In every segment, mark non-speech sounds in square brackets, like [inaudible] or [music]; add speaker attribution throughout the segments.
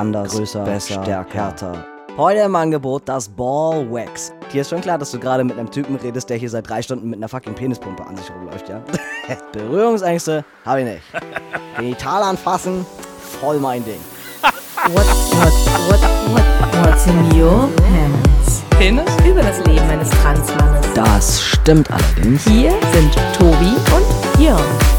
Speaker 1: anders, größer, besser, stärker, härter. Heute im Angebot das Ball Wax. Dir ist schon klar, dass du gerade mit einem Typen redest, der hier seit drei Stunden mit einer fucking Penispumpe an sich rumläuft, ja? [laughs] Berührungsängste habe ich nicht. Genital anfassen, voll mein Ding.
Speaker 2: What, what, what, what, what's in your pants?
Speaker 3: Penis?
Speaker 2: Über das Leben eines Transmannes.
Speaker 1: Das stimmt allerdings.
Speaker 2: Hier sind Tobi und Jörn.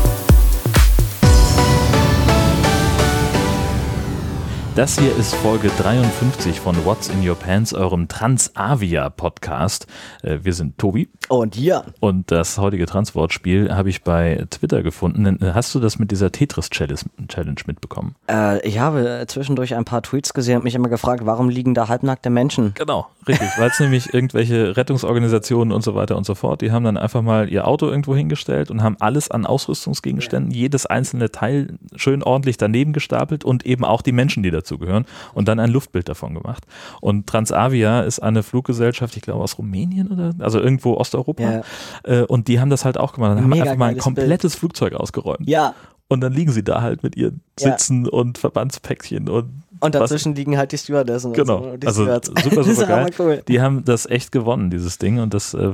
Speaker 4: Das hier ist Folge 53 von What's in Your Pants, eurem Transavia-Podcast. Äh, Wir sind Tobi
Speaker 1: Und ja,
Speaker 4: und das heutige Transwortspiel habe ich bei Twitter gefunden. Äh, Hast du das mit dieser Tetris-Challenge mitbekommen?
Speaker 1: äh, ich habe zwischendurch ein paar Tweets gesehen und mich immer gefragt, warum liegen da halbnackte Menschen?
Speaker 4: Genau, richtig, weil es [laughs] nämlich irgendwelche Rettungsorganisationen und so weiter und so fort, die haben dann einfach mal ihr Auto irgendwo hingestellt und haben alles an Ausrüstungsgegenständen, jedes einzelne Teil schön ordentlich daneben gestapelt und eben auch die Menschen, die dazugehören und dann ein Luftbild davon gemacht. Und Transavia ist eine Fluggesellschaft, ich glaube aus Rumänien oder, also irgendwo Osteuropa
Speaker 1: Ja.
Speaker 4: äh, und die haben das halt auch gemacht. Dann haben
Speaker 1: Mega
Speaker 4: einfach mal ein komplettes Flugzeug ausgeräumt.
Speaker 1: Ja,
Speaker 4: Und dann liegen sie da halt mit ihren
Speaker 1: Ja.
Speaker 4: Sitzen und Verbandspäckchen und
Speaker 1: und
Speaker 4: was-
Speaker 1: dazwischen liegen halt die Stewardessen. und so,
Speaker 4: Genau,
Speaker 1: die
Speaker 4: also super, super [laughs] geil.
Speaker 1: cool.
Speaker 4: Die haben das echt gewonnen, dieses Ding, und das äh,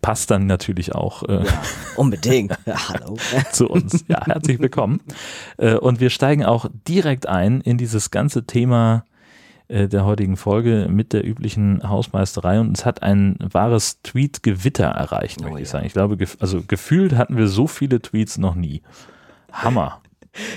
Speaker 4: passt dann natürlich auch äh,
Speaker 1: Unbedingt. [laughs] Ja, hallo.
Speaker 4: zu uns. Ja, herzlich willkommen. Äh, und wir steigen auch direkt ein in dieses ganze Thema äh, der heutigen Folge mit der üblichen Hausmeisterei und es hat ein wahres Tweet-Gewitter erreicht,
Speaker 1: Oh
Speaker 4: möchte ich
Speaker 1: ja.
Speaker 4: sagen. Ich glaube, gef also gefühlt hatten wir so viele Tweets noch nie. Hammer.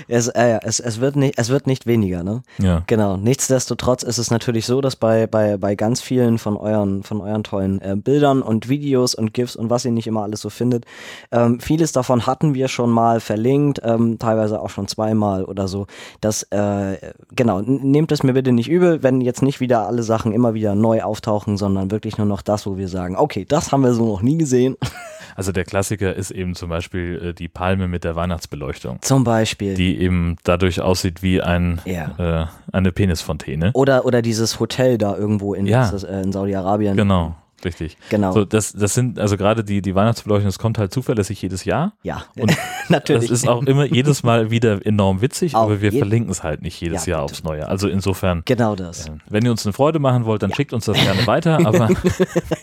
Speaker 1: Es, äh, es, es, wird nicht, es wird nicht weniger, ne?
Speaker 4: Ja.
Speaker 1: Genau. Nichtsdestotrotz ist es natürlich so, dass bei, bei, bei ganz vielen von euren, von euren tollen äh, Bildern und Videos und GIFs und was ihr nicht immer alles so findet, ähm, vieles davon hatten wir schon mal verlinkt, ähm, teilweise auch schon zweimal oder so. Das, äh, genau, nehmt es mir bitte nicht übel, wenn jetzt nicht wieder alle Sachen immer wieder neu auftauchen, sondern wirklich nur noch das, wo wir sagen, okay, das haben wir so noch nie gesehen. [laughs]
Speaker 4: Also der Klassiker ist eben zum Beispiel äh, die Palme mit der Weihnachtsbeleuchtung.
Speaker 1: Zum Beispiel.
Speaker 4: die eben dadurch aussieht wie ein,
Speaker 1: Ja.
Speaker 4: äh, eine Penisfontäne.
Speaker 1: oder, oder dieses Hotel da irgendwo in,
Speaker 4: Ja.
Speaker 1: äh, in Saudi-Arabien.
Speaker 4: Genau, richtig.
Speaker 1: Genau.
Speaker 4: So, das, das sind, also gerade die, die Weihnachtsbeleuchtung, das kommt halt zuverlässig jedes Jahr.
Speaker 1: Ja,
Speaker 4: Und [laughs]
Speaker 1: natürlich.
Speaker 4: Das ist auch immer jedes Mal wieder enorm witzig,
Speaker 1: Auf
Speaker 4: aber wir verlinken es halt nicht jedes
Speaker 1: Ja,
Speaker 4: Jahr
Speaker 1: bitte.
Speaker 4: aufs Neue. Also insofern,
Speaker 1: genau das.
Speaker 4: äh, wenn ihr uns eine Freude machen wollt, dann schickt uns das gerne weiter, [laughs] aber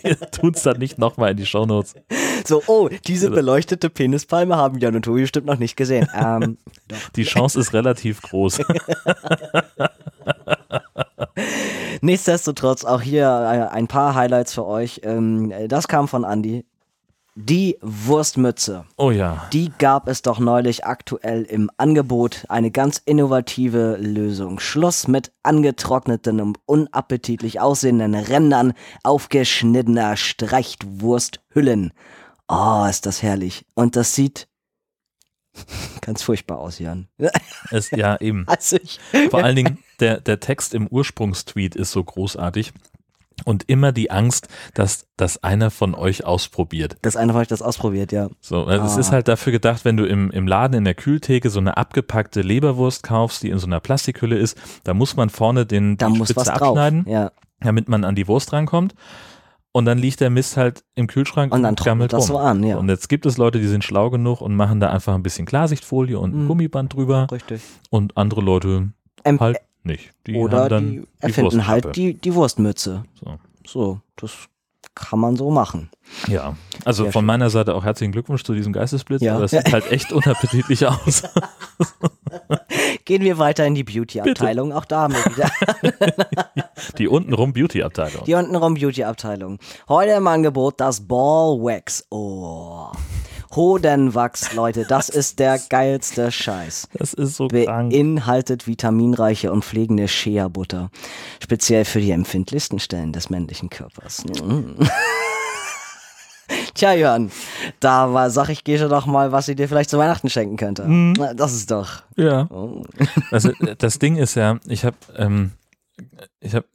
Speaker 4: wir tun es dann nicht nochmal in die Shownotes.
Speaker 1: So, oh, diese beleuchtete Penispalme haben Jan und Tobi bestimmt noch nicht gesehen. [laughs] Ähm,
Speaker 4: Die Chance ist relativ groß.
Speaker 1: Nichtsdestotrotz auch hier äh, ein paar Highlights für euch. Ähm, das kam von Andy. Die Wurstmütze.
Speaker 4: Oh ja.
Speaker 1: Die gab es doch neulich aktuell im Angebot. Eine ganz innovative Lösung. Schluss mit angetrockneten und unappetitlich aussehenden Rändern aufgeschnittener Streichwursthüllen. Oh, ist das herrlich. Und das sieht [laughs] ganz furchtbar aus, Jan. [laughs]
Speaker 4: Es, ja, eben. [laughs]
Speaker 1: Also ich,
Speaker 4: Vor allen Dingen, der, der Text im Ursprungstweet ist so großartig. Und immer die Angst, dass das einer von euch ausprobiert.
Speaker 1: das eine von euch das ausprobiert, ja.
Speaker 4: So, also es
Speaker 1: Ah.
Speaker 4: ist halt dafür gedacht, wenn du im, im Laden in der Kühltheke so eine abgepackte Leberwurst kaufst, die in so einer Plastikhülle ist, da muss man vorne den,
Speaker 1: Da
Speaker 4: die Spitze abschneiden,
Speaker 1: Ja.
Speaker 4: damit man an die Wurst rankommt. Und dann liegt der Mist halt im Kühlschrank
Speaker 1: Und dann trocknet das
Speaker 4: rum.
Speaker 1: so an, ja.
Speaker 4: Und jetzt gibt es Leute, die sind schlau genug und machen da einfach ein bisschen Klarsichtfolie und ein
Speaker 1: Mhm.
Speaker 4: Gummiband drüber.
Speaker 1: Richtig.
Speaker 4: Und andere Leute
Speaker 1: Ähm,
Speaker 4: halt nicht. Die
Speaker 1: Oder die erfinden halt die, die Wurstmütze.
Speaker 4: So.
Speaker 1: So, das kann man so machen.
Speaker 4: Ja, also
Speaker 1: Sehr
Speaker 4: von
Speaker 1: schön.
Speaker 4: meiner Seite auch herzlichen Glückwunsch zu diesem Geistesblitz,
Speaker 1: Ja.
Speaker 4: es sieht halt echt unappetitlich [laughs] aus.
Speaker 1: Gehen wir weiter in die Beauty-Abteilung. Auch da haben wir wieder [laughs]
Speaker 4: Die untenrum Beauty-Abteilung.
Speaker 1: die untenrum Beauty-Abteilung. Heute im Angebot das Ball Wax. Oh. Hodenwachs, Leute, das ist der geilste Scheiß.
Speaker 4: Das ist so krank.
Speaker 1: Beinhaltet vitaminreiche und pflegende Shea-Butter. Speziell für die empfindlichsten Stellen des männlichen Körpers. Mm. [laughs] Tja, Jörn, da war, sag ich, geh schon doch mal, was sie dir vielleicht zu Weihnachten schenken könnte.
Speaker 4: Mhm.
Speaker 1: Das ist doch.
Speaker 4: Ja.
Speaker 1: Oh.
Speaker 4: Also das Ding ist ja, ich habe ähm, ich habe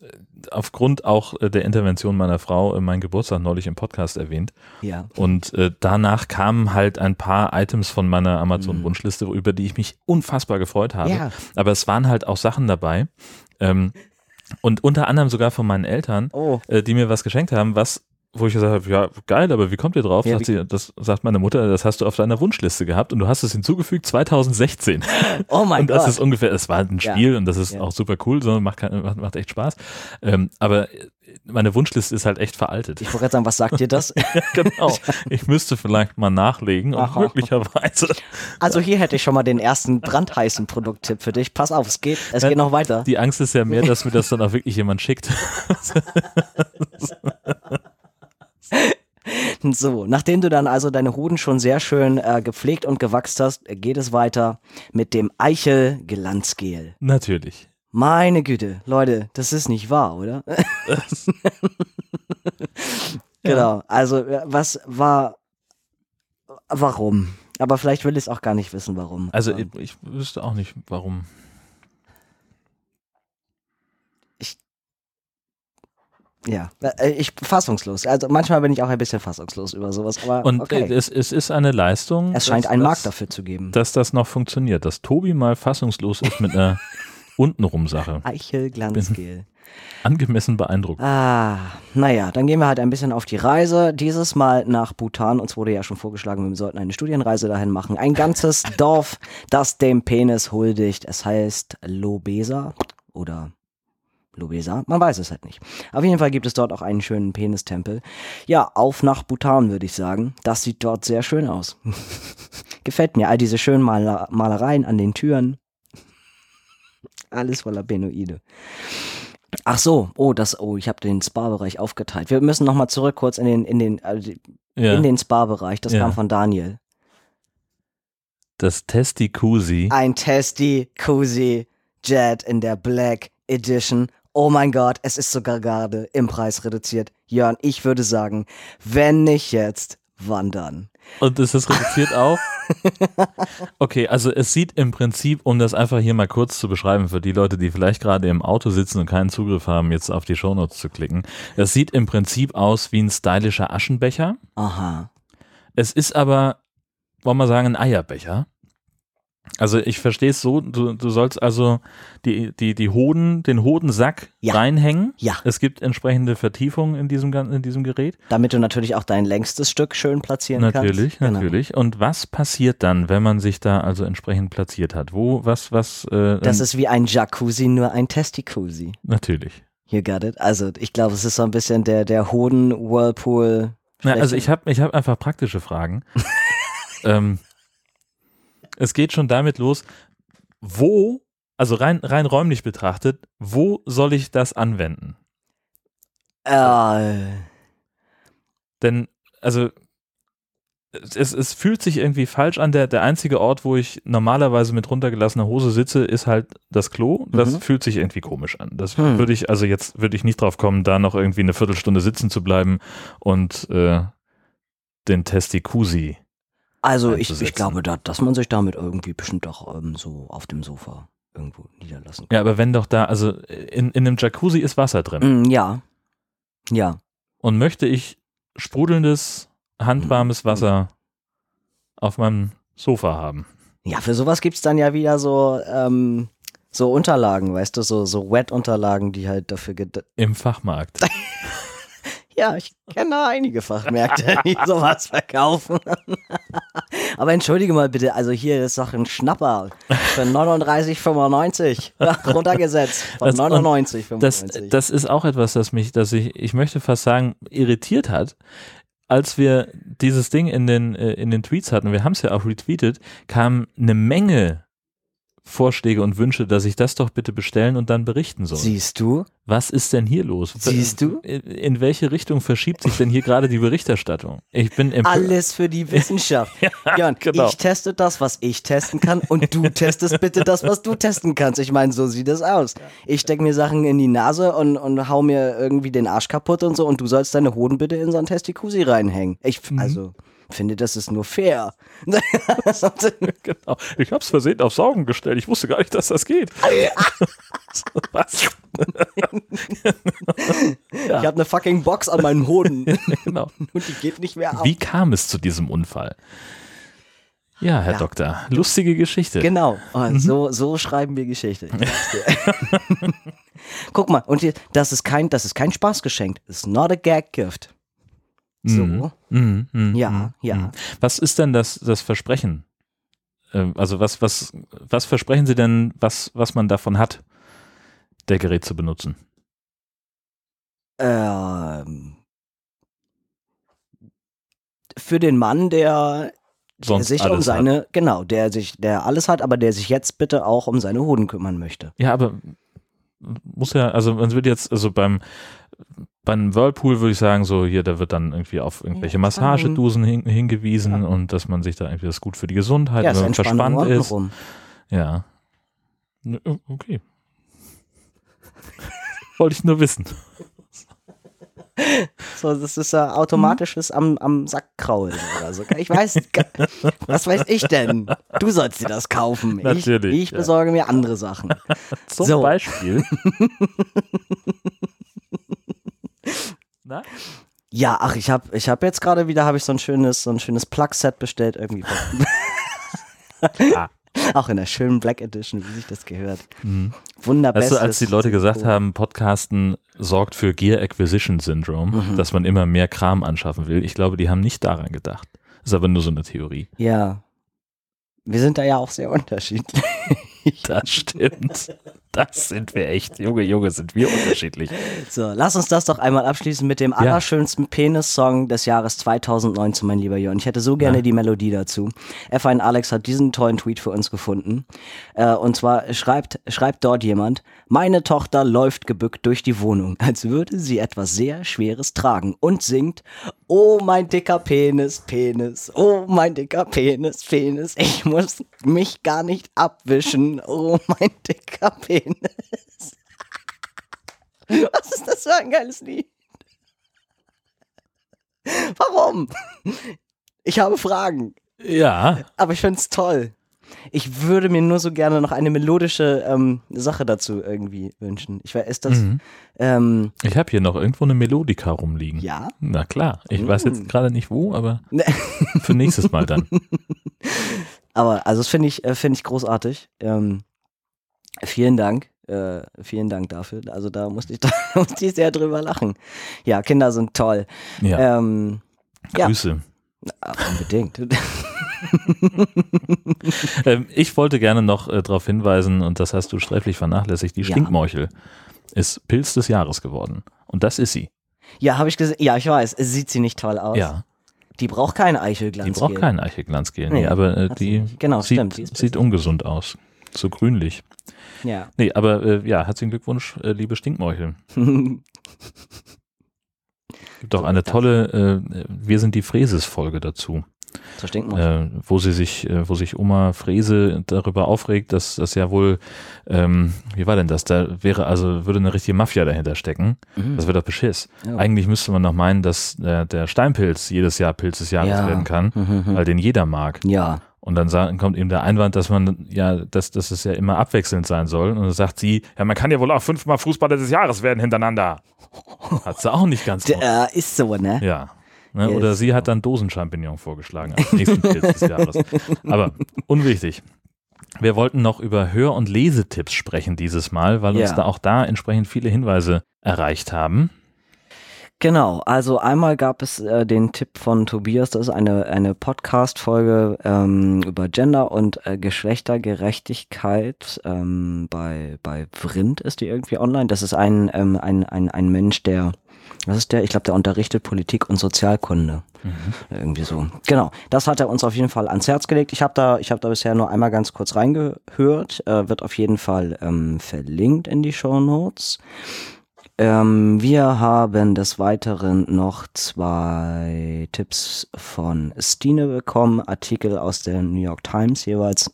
Speaker 4: aufgrund auch äh, der Intervention meiner Frau äh, meinen Geburtstag neulich im Podcast erwähnt
Speaker 1: Ja.
Speaker 4: und äh, danach kamen halt ein paar Items von meiner Amazon-Wunschliste, über die ich mich unfassbar gefreut habe.
Speaker 1: Ja.
Speaker 4: Aber es waren halt auch Sachen dabei ähm, und unter anderem sogar von meinen Eltern,
Speaker 1: Oh.
Speaker 4: äh, die mir was geschenkt haben, was wo ich gesagt habe, ja, geil, aber wie kommt ihr drauf?
Speaker 1: Ja,
Speaker 4: sagt sie, das sagt meine Mutter, das hast du auf deiner Wunschliste gehabt und du hast es hinzugefügt 2016. [laughs]
Speaker 1: Oh mein
Speaker 4: und das
Speaker 1: Gott.
Speaker 4: ist ungefähr, es war ein
Speaker 1: Ja.
Speaker 4: Spiel und das ist
Speaker 1: Ja.
Speaker 4: auch super cool, sondern macht, macht, echt Spaß. Ähm, aber meine Wunschliste ist halt echt veraltet.
Speaker 1: ich wollte gerade sagen, was sagt dir das? [laughs]
Speaker 4: genau. Ich müsste vielleicht mal nachlegen und
Speaker 1: Aha.
Speaker 4: möglicherweise [laughs]
Speaker 1: Also hier hätte ich schon mal den ersten brandheißen Produkttipp für dich. Pass auf, es geht, es geht noch weiter.
Speaker 4: die Angst ist ja mehr, dass mir das dann auch wirklich jemand schickt. [laughs]
Speaker 1: So, nachdem du dann also deine Hoden schon sehr schön äh, gepflegt und gewachst hast, geht es weiter mit dem Eichel Glanzgel.
Speaker 4: Natürlich.
Speaker 1: Meine Güte, Leute, das ist nicht wahr, oder? [laughs] genau. Also, äh, was war, warum? Aber vielleicht will ich es auch gar nicht wissen, warum.
Speaker 4: Also
Speaker 1: Aber
Speaker 4: ich, ich wüsste auch nicht, warum.
Speaker 1: Ja, äh, ich fassungslos. Also manchmal bin ich auch ein bisschen fassungslos über sowas, aber
Speaker 4: Und
Speaker 1: okay.
Speaker 4: äh, es, es ist eine Leistung.
Speaker 1: es scheint
Speaker 4: dass
Speaker 1: einen
Speaker 4: das-
Speaker 1: Markt dafür zu geben.
Speaker 4: dass das noch funktioniert, dass Tobi mal fassungslos ist mit einer [laughs] untenrum Sache.
Speaker 1: Eichel Glanzgel.
Speaker 4: Angemessen beeindruckt.
Speaker 1: Ah, naja, dann gehen wir halt ein bisschen auf die Reise. Dieses Mal nach Bhutan. Uns wurde ja schon vorgeschlagen, wir sollten eine Studienreise dahin machen. Ein ganzes [laughs] Dorf, das dem Penis huldigt. Es heißt Lobesa oder Lobesa, man weiß es halt nicht. Auf jeden Fall gibt es dort auch einen schönen Penistempel. Ja, auf nach Bhutan, würde ich sagen. Das sieht dort sehr schön aus. [laughs] Gefällt mir. All diese schönen Maler Malereien an den Türen. [laughs] Alles voller Benoide. Ach so, oh, das, oh, ich habe den Spa-Bereich aufgeteilt. Wir müssen nochmal zurück kurz in den, in den, also
Speaker 4: Ja,
Speaker 1: in den Spa-Bereich. Das
Speaker 4: Ja.
Speaker 1: kam von Daniel.
Speaker 4: das Testikusi.
Speaker 1: Ein Cozy Jet in der Black Edition. Oh mein Gott, es ist sogar gerade im Preis reduziert. Jörn, ich würde sagen, wenn nicht jetzt, wann dann?
Speaker 4: Und ist das reduziert auch? [laughs] Okay, also es sieht im Prinzip, um das einfach hier mal kurz zu beschreiben, für die Leute, die vielleicht gerade im Auto sitzen und keinen Zugriff haben, jetzt auf die Shownotes zu klicken. Das sieht im Prinzip aus wie ein stylischer Aschenbecher.
Speaker 1: Aha.
Speaker 4: Es ist aber, wollen wir sagen, ein Eierbecher. Also ich verstehe es so, du, du sollst also die, die, die Hoden, den Hodensack
Speaker 1: Ja.
Speaker 4: reinhängen.
Speaker 1: Ja,
Speaker 4: Es gibt entsprechende Vertiefungen in diesem, in diesem Gerät.
Speaker 1: damit du natürlich auch dein längstes Stück schön platzieren
Speaker 4: Natürlich,
Speaker 1: kannst. Genau.
Speaker 4: natürlich. Und was passiert dann, wenn man sich da also entsprechend platziert hat? Wo, was, was? Äh,
Speaker 1: Das
Speaker 4: ähm,
Speaker 1: ist wie ein Jacuzzi, nur ein Testikusi.
Speaker 4: natürlich.
Speaker 1: You got it? Also ich glaube, es ist so ein bisschen der, der Hoden-Whirlpool.
Speaker 4: Na, also ich habe ich hab einfach praktische Fragen. [laughs] ähm, es geht schon damit los, wo, also rein, rein räumlich betrachtet, wo soll ich das anwenden?
Speaker 1: Äh,
Speaker 4: Denn, also, es, es fühlt sich irgendwie falsch an. Der, der einzige Ort, wo ich normalerweise mit runtergelassener Hose sitze, ist halt das Klo. Das
Speaker 1: Mhm.
Speaker 4: fühlt sich irgendwie komisch an. Das
Speaker 1: Hm.
Speaker 4: würde ich, also jetzt würde ich nicht drauf kommen, da noch irgendwie eine Viertelstunde sitzen zu bleiben und äh, den Testikusi.
Speaker 1: Also ich, ich glaube, da, dass man sich damit irgendwie bestimmt auch ähm, so auf dem Sofa irgendwo niederlassen kann.
Speaker 4: Ja, aber wenn doch da, also in, in einem Jacuzzi ist Wasser drin.
Speaker 1: Mm, ja. Ja.
Speaker 4: Und möchte ich sprudelndes, handwarmes Wasser auf meinem Sofa haben.
Speaker 1: Ja, für sowas gibt's dann ja wieder so, ähm, so Unterlagen, weißt du, so, so Wet-Unterlagen, die halt dafür ged
Speaker 4: Im Fachmarkt. [laughs]
Speaker 1: Ja, ich kenne einige Fachmärkte, [laughs] die sowas verkaufen. [laughs] Aber entschuldige mal bitte, also hier ist doch ein Schnapper für 39,95 [laughs] runtergesetzt von
Speaker 4: Das- und
Speaker 1: 99,95.
Speaker 4: Das, das ist auch etwas, das mich, das ich, ich möchte fast sagen, irritiert hat. Als wir dieses Ding in den, äh, in den Tweets hatten, wir haben es ja auch retweetet, kam eine Menge Vorschläge und Wünsche, dass ich das doch bitte bestellen und dann berichten soll.
Speaker 1: Siehst du?
Speaker 4: Was ist denn hier los?
Speaker 1: Siehst du?
Speaker 4: In in welche Richtung verschiebt sich denn hier gerade die Berichterstattung? Ich bin empört.
Speaker 1: Alles für die Wissenschaft. [laughs] Jörn,
Speaker 4: genau.
Speaker 1: ich teste das, was ich testen kann und du testest bitte das, was du testen kannst. Ich meine, so sieht es aus. Ich stecke mir Sachen in die Nase und, und hau mir irgendwie den Arsch kaputt und so und du sollst deine Hoden bitte in so ein Testikusi reinhängen. Ich,
Speaker 4: Mhm.
Speaker 1: Finde, das ist nur fair. [laughs]
Speaker 4: genau. Ich hab's versehen auf Saugen gestellt. Ich wusste gar nicht, dass das geht. [laughs] Was? [laughs]
Speaker 1: Ich habe eine fucking Box an meinen Hoden
Speaker 4: genau.
Speaker 1: und die geht nicht mehr auf.
Speaker 4: Wie kam es zu diesem Unfall? Ja, Herr
Speaker 1: Ja.
Speaker 4: Doktor, lustige Geschichte.
Speaker 1: Genau, oh,
Speaker 4: Mhm.
Speaker 1: so, so schreiben wir Geschichte. Guck mal, und hier, das ist kein, das ist kein Spaßgeschenk. It's not a gag gift. So.
Speaker 4: Mhm. Mhm. Mhm.
Speaker 1: Ja,
Speaker 4: Mhm.
Speaker 1: ja.
Speaker 4: Mhm. Was ist denn das, das Versprechen? Ähm, Also was, was, was versprechen Sie denn, was, was man davon hat, der Gerät zu benutzen?
Speaker 1: Ähm, für den Mann, der, der sich um seine, genau, der sich, der alles hat, aber der sich jetzt bitte auch um seine Hoden kümmern möchte.
Speaker 4: Ja, aber muss ja, also man wird jetzt, also beim beim Whirlpool würde ich sagen, so hier, da wird dann irgendwie auf irgendwelche
Speaker 1: Ja,
Speaker 4: Massagedusen hin, hingewiesen und dass man sich da irgendwie das gut für die Gesundheit,
Speaker 1: ja,
Speaker 4: wenn
Speaker 1: ist
Speaker 4: man verspannt ist.
Speaker 1: untenrum.
Speaker 4: Ja. Ne, Okay. [laughs] Wollte ich nur wissen.
Speaker 1: So, das ist ja automatisches am, am Sack kraulen oder so. Ich weiß, [laughs] was weiß ich denn? Du sollst dir das kaufen.
Speaker 4: Natürlich,
Speaker 1: Ich, ich
Speaker 4: ja.
Speaker 1: besorge mir andere Sachen.
Speaker 4: Zum
Speaker 1: So.
Speaker 4: Beispiel. [laughs] Na?
Speaker 1: Ja, ach, ich habe ich hab jetzt gerade wieder habe ich so ein schönes so ein schönes Plug-Set bestellt irgendwie.
Speaker 4: Ah. [laughs]
Speaker 1: Auch in der schönen Black Edition, wie sich das gehört.
Speaker 4: Mhm. Weißt du, als die Leute gesagt haben, Podcasten sorgt für Gear Acquisition Syndrome,
Speaker 1: Mhm.
Speaker 4: dass man immer mehr Kram anschaffen will, ich glaube, die haben nicht daran gedacht. Ist aber nur so eine Theorie.
Speaker 1: Ja. Wir sind da ja auch sehr unterschiedlich.
Speaker 4: Das stimmt. [laughs] Das sind wir echt. Junge, Junge, sind wir unterschiedlich.
Speaker 1: So, lass uns das doch einmal abschließen mit dem allerschönsten Penis-Song des Jahres 2019, mein lieber Jörn. Ich hätte so gerne
Speaker 4: Ja.
Speaker 1: die Melodie dazu. F1 Alex hat diesen tollen Tweet für uns gefunden. Äh, und zwar schreibt, schreibt dort jemand, meine Tochter läuft gebückt durch die Wohnung, [laughs] als würde sie etwas sehr Schweres tragen und singt, oh mein dicker Penis, Penis, oh mein dicker Penis, Penis, ich muss mich gar nicht abwischen, oh mein dicker Penis. [laughs] Was ist das für ein geiles Lied? Warum? Ich habe Fragen,
Speaker 4: Ja,
Speaker 1: aber ich finde es toll. Ich würde mir nur so gerne noch eine melodische ähm, Sache dazu irgendwie wünschen. Ich weiß, ist das.
Speaker 4: Mhm.
Speaker 1: Ähm,
Speaker 4: ich habe hier noch irgendwo eine Melodika rumliegen.
Speaker 1: ja?
Speaker 4: Na klar, ich weiß
Speaker 1: Mm.
Speaker 4: jetzt gerade nicht wo, aber
Speaker 1: Ne.
Speaker 4: für nächstes Mal dann. [laughs]
Speaker 1: Aber also das finde ich, äh, finde ich großartig. Ähm, vielen Dank. Äh, vielen Dank dafür. Also da musste ich, [laughs] da musste ich sehr drüber lachen. Ja, Kinder sind toll.
Speaker 4: Ja,
Speaker 1: Ähm, ja.
Speaker 4: Grüße.
Speaker 1: ah, unbedingt. [laughs]
Speaker 4: Ähm, ich wollte gerne noch äh, darauf hinweisen, und das hast du sträflich vernachlässigt, die
Speaker 1: Ja.
Speaker 4: Stinkmorchel ist Pilz des Jahres geworden. Und das ist sie.
Speaker 1: ja, habe ich gesehen. Ja, ich weiß. Sieht sie nicht toll aus?
Speaker 4: Ja,
Speaker 1: Die braucht kein
Speaker 4: die
Speaker 1: Eichelglanz.
Speaker 4: braucht keinen Eichelglanzgel. Nee,
Speaker 1: Nee,
Speaker 4: aber äh, die.
Speaker 1: Genau,
Speaker 4: sieht,
Speaker 1: stimmt, die
Speaker 4: sieht ungesund aus. So grünlich.
Speaker 1: Ja.
Speaker 4: Nee, aber äh, ja, herzlichen Glückwunsch, äh, liebe Stinkmorchel. [laughs] Gibt auch
Speaker 1: So
Speaker 4: eine tolle äh, Wir sind die Fräses-Folge dazu.
Speaker 1: stinkt man.
Speaker 4: äh, wo sie sich, äh, wo sich Oma Frese darüber aufregt, dass das ja wohl, ähm, wie war denn das? Da wäre also, würde eine richtige Mafia dahinter stecken.
Speaker 1: Mhm.
Speaker 4: Das wird doch Beschiss.
Speaker 1: Ja.
Speaker 4: Eigentlich müsste man noch meinen, dass der, der Steinpilz jedes Jahr Pilz des Jahres
Speaker 1: Ja.
Speaker 4: werden kann,
Speaker 1: Mhm.
Speaker 4: weil den jeder mag.
Speaker 1: Ja.
Speaker 4: Und dann kommt eben der Einwand, dass man ja, dass, dass es ja immer abwechselnd sein soll. Und dann sagt sie, ja, man kann ja wohl auch fünfmal Fußballer des Jahres werden hintereinander. Hat sie auch nicht ganz.
Speaker 1: Der, äh, ist so, ne?
Speaker 4: Ja. Ne? Oder sie hat dann Dosenchampignon vorgeschlagen als nächsten Pilz des Jahres. Aber unwichtig. Wir wollten noch über Hör- und Lesetipps sprechen dieses Mal, weil uns
Speaker 1: Ja.
Speaker 4: da auch da entsprechend viele Hinweise erreicht haben.
Speaker 1: Genau, also einmal gab es äh, den Tipp von Tobias, das ist eine, eine Podcast-Folge ähm, über Gender und äh, Geschlechtergerechtigkeit ähm, bei, bei Vrind ist die irgendwie online. Das ist ein, ähm, ein, ein, ein Mensch, der, was ist der? Ich glaube, der unterrichtet Politik und Sozialkunde. Irgendwie so. Genau, das hat er uns auf jeden Fall ans Herz gelegt. Ich habe da, ich habe da bisher nur einmal ganz kurz reingehört. Äh, wird auf jeden Fall ähm, verlinkt in die Show Notes. Ähm, wir haben des Weiteren noch zwei Tipps von Stine bekommen, Artikel aus der New York Times jeweils.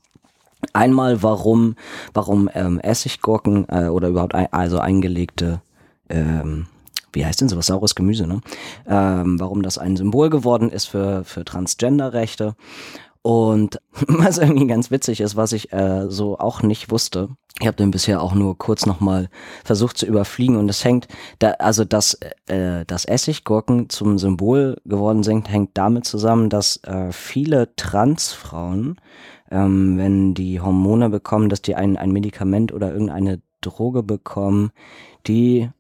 Speaker 1: Einmal, warum, warum ähm, Essiggurken äh, oder überhaupt ein, also eingelegte, ähm, wie heißt denn sowas, saures Gemüse, ne? Ähm, warum das ein Symbol geworden ist für, für Transgender-Rechte. Und [laughs] was irgendwie ganz witzig ist, was ich äh, so auch nicht wusste, ich habe den bisher auch nur kurz nochmal versucht zu überfliegen und es hängt, da, also dass, äh, dass Essiggurken zum Symbol geworden sind, hängt damit zusammen, dass äh, viele Transfrauen, ähm, wenn die Hormone bekommen, dass die ein, ein Medikament oder irgendeine Droge bekommen, die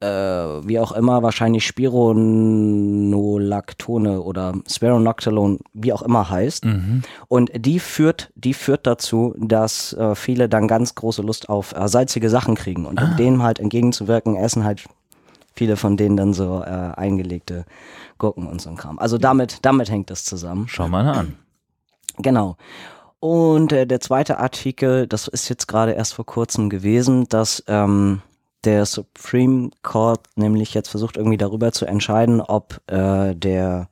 Speaker 1: äh, wie auch immer, wahrscheinlich Spironolactone oder Spironoctolone, wie auch immer heißt.
Speaker 4: Mhm.
Speaker 1: Und die führt, die führt dazu, dass äh, viele dann ganz große Lust auf äh, salzige Sachen kriegen. Und um dem halt entgegenzuwirken, essen halt viele von denen dann so äh, eingelegte Gurken und so ein Kram. Also damit, damit hängt das zusammen.
Speaker 4: Schau mal an.
Speaker 1: Genau. Und äh, der zweite Artikel, das ist jetzt gerade erst vor kurzem gewesen, dass ähm, der Supreme Court nämlich jetzt versucht irgendwie darüber zu entscheiden, ob äh, der,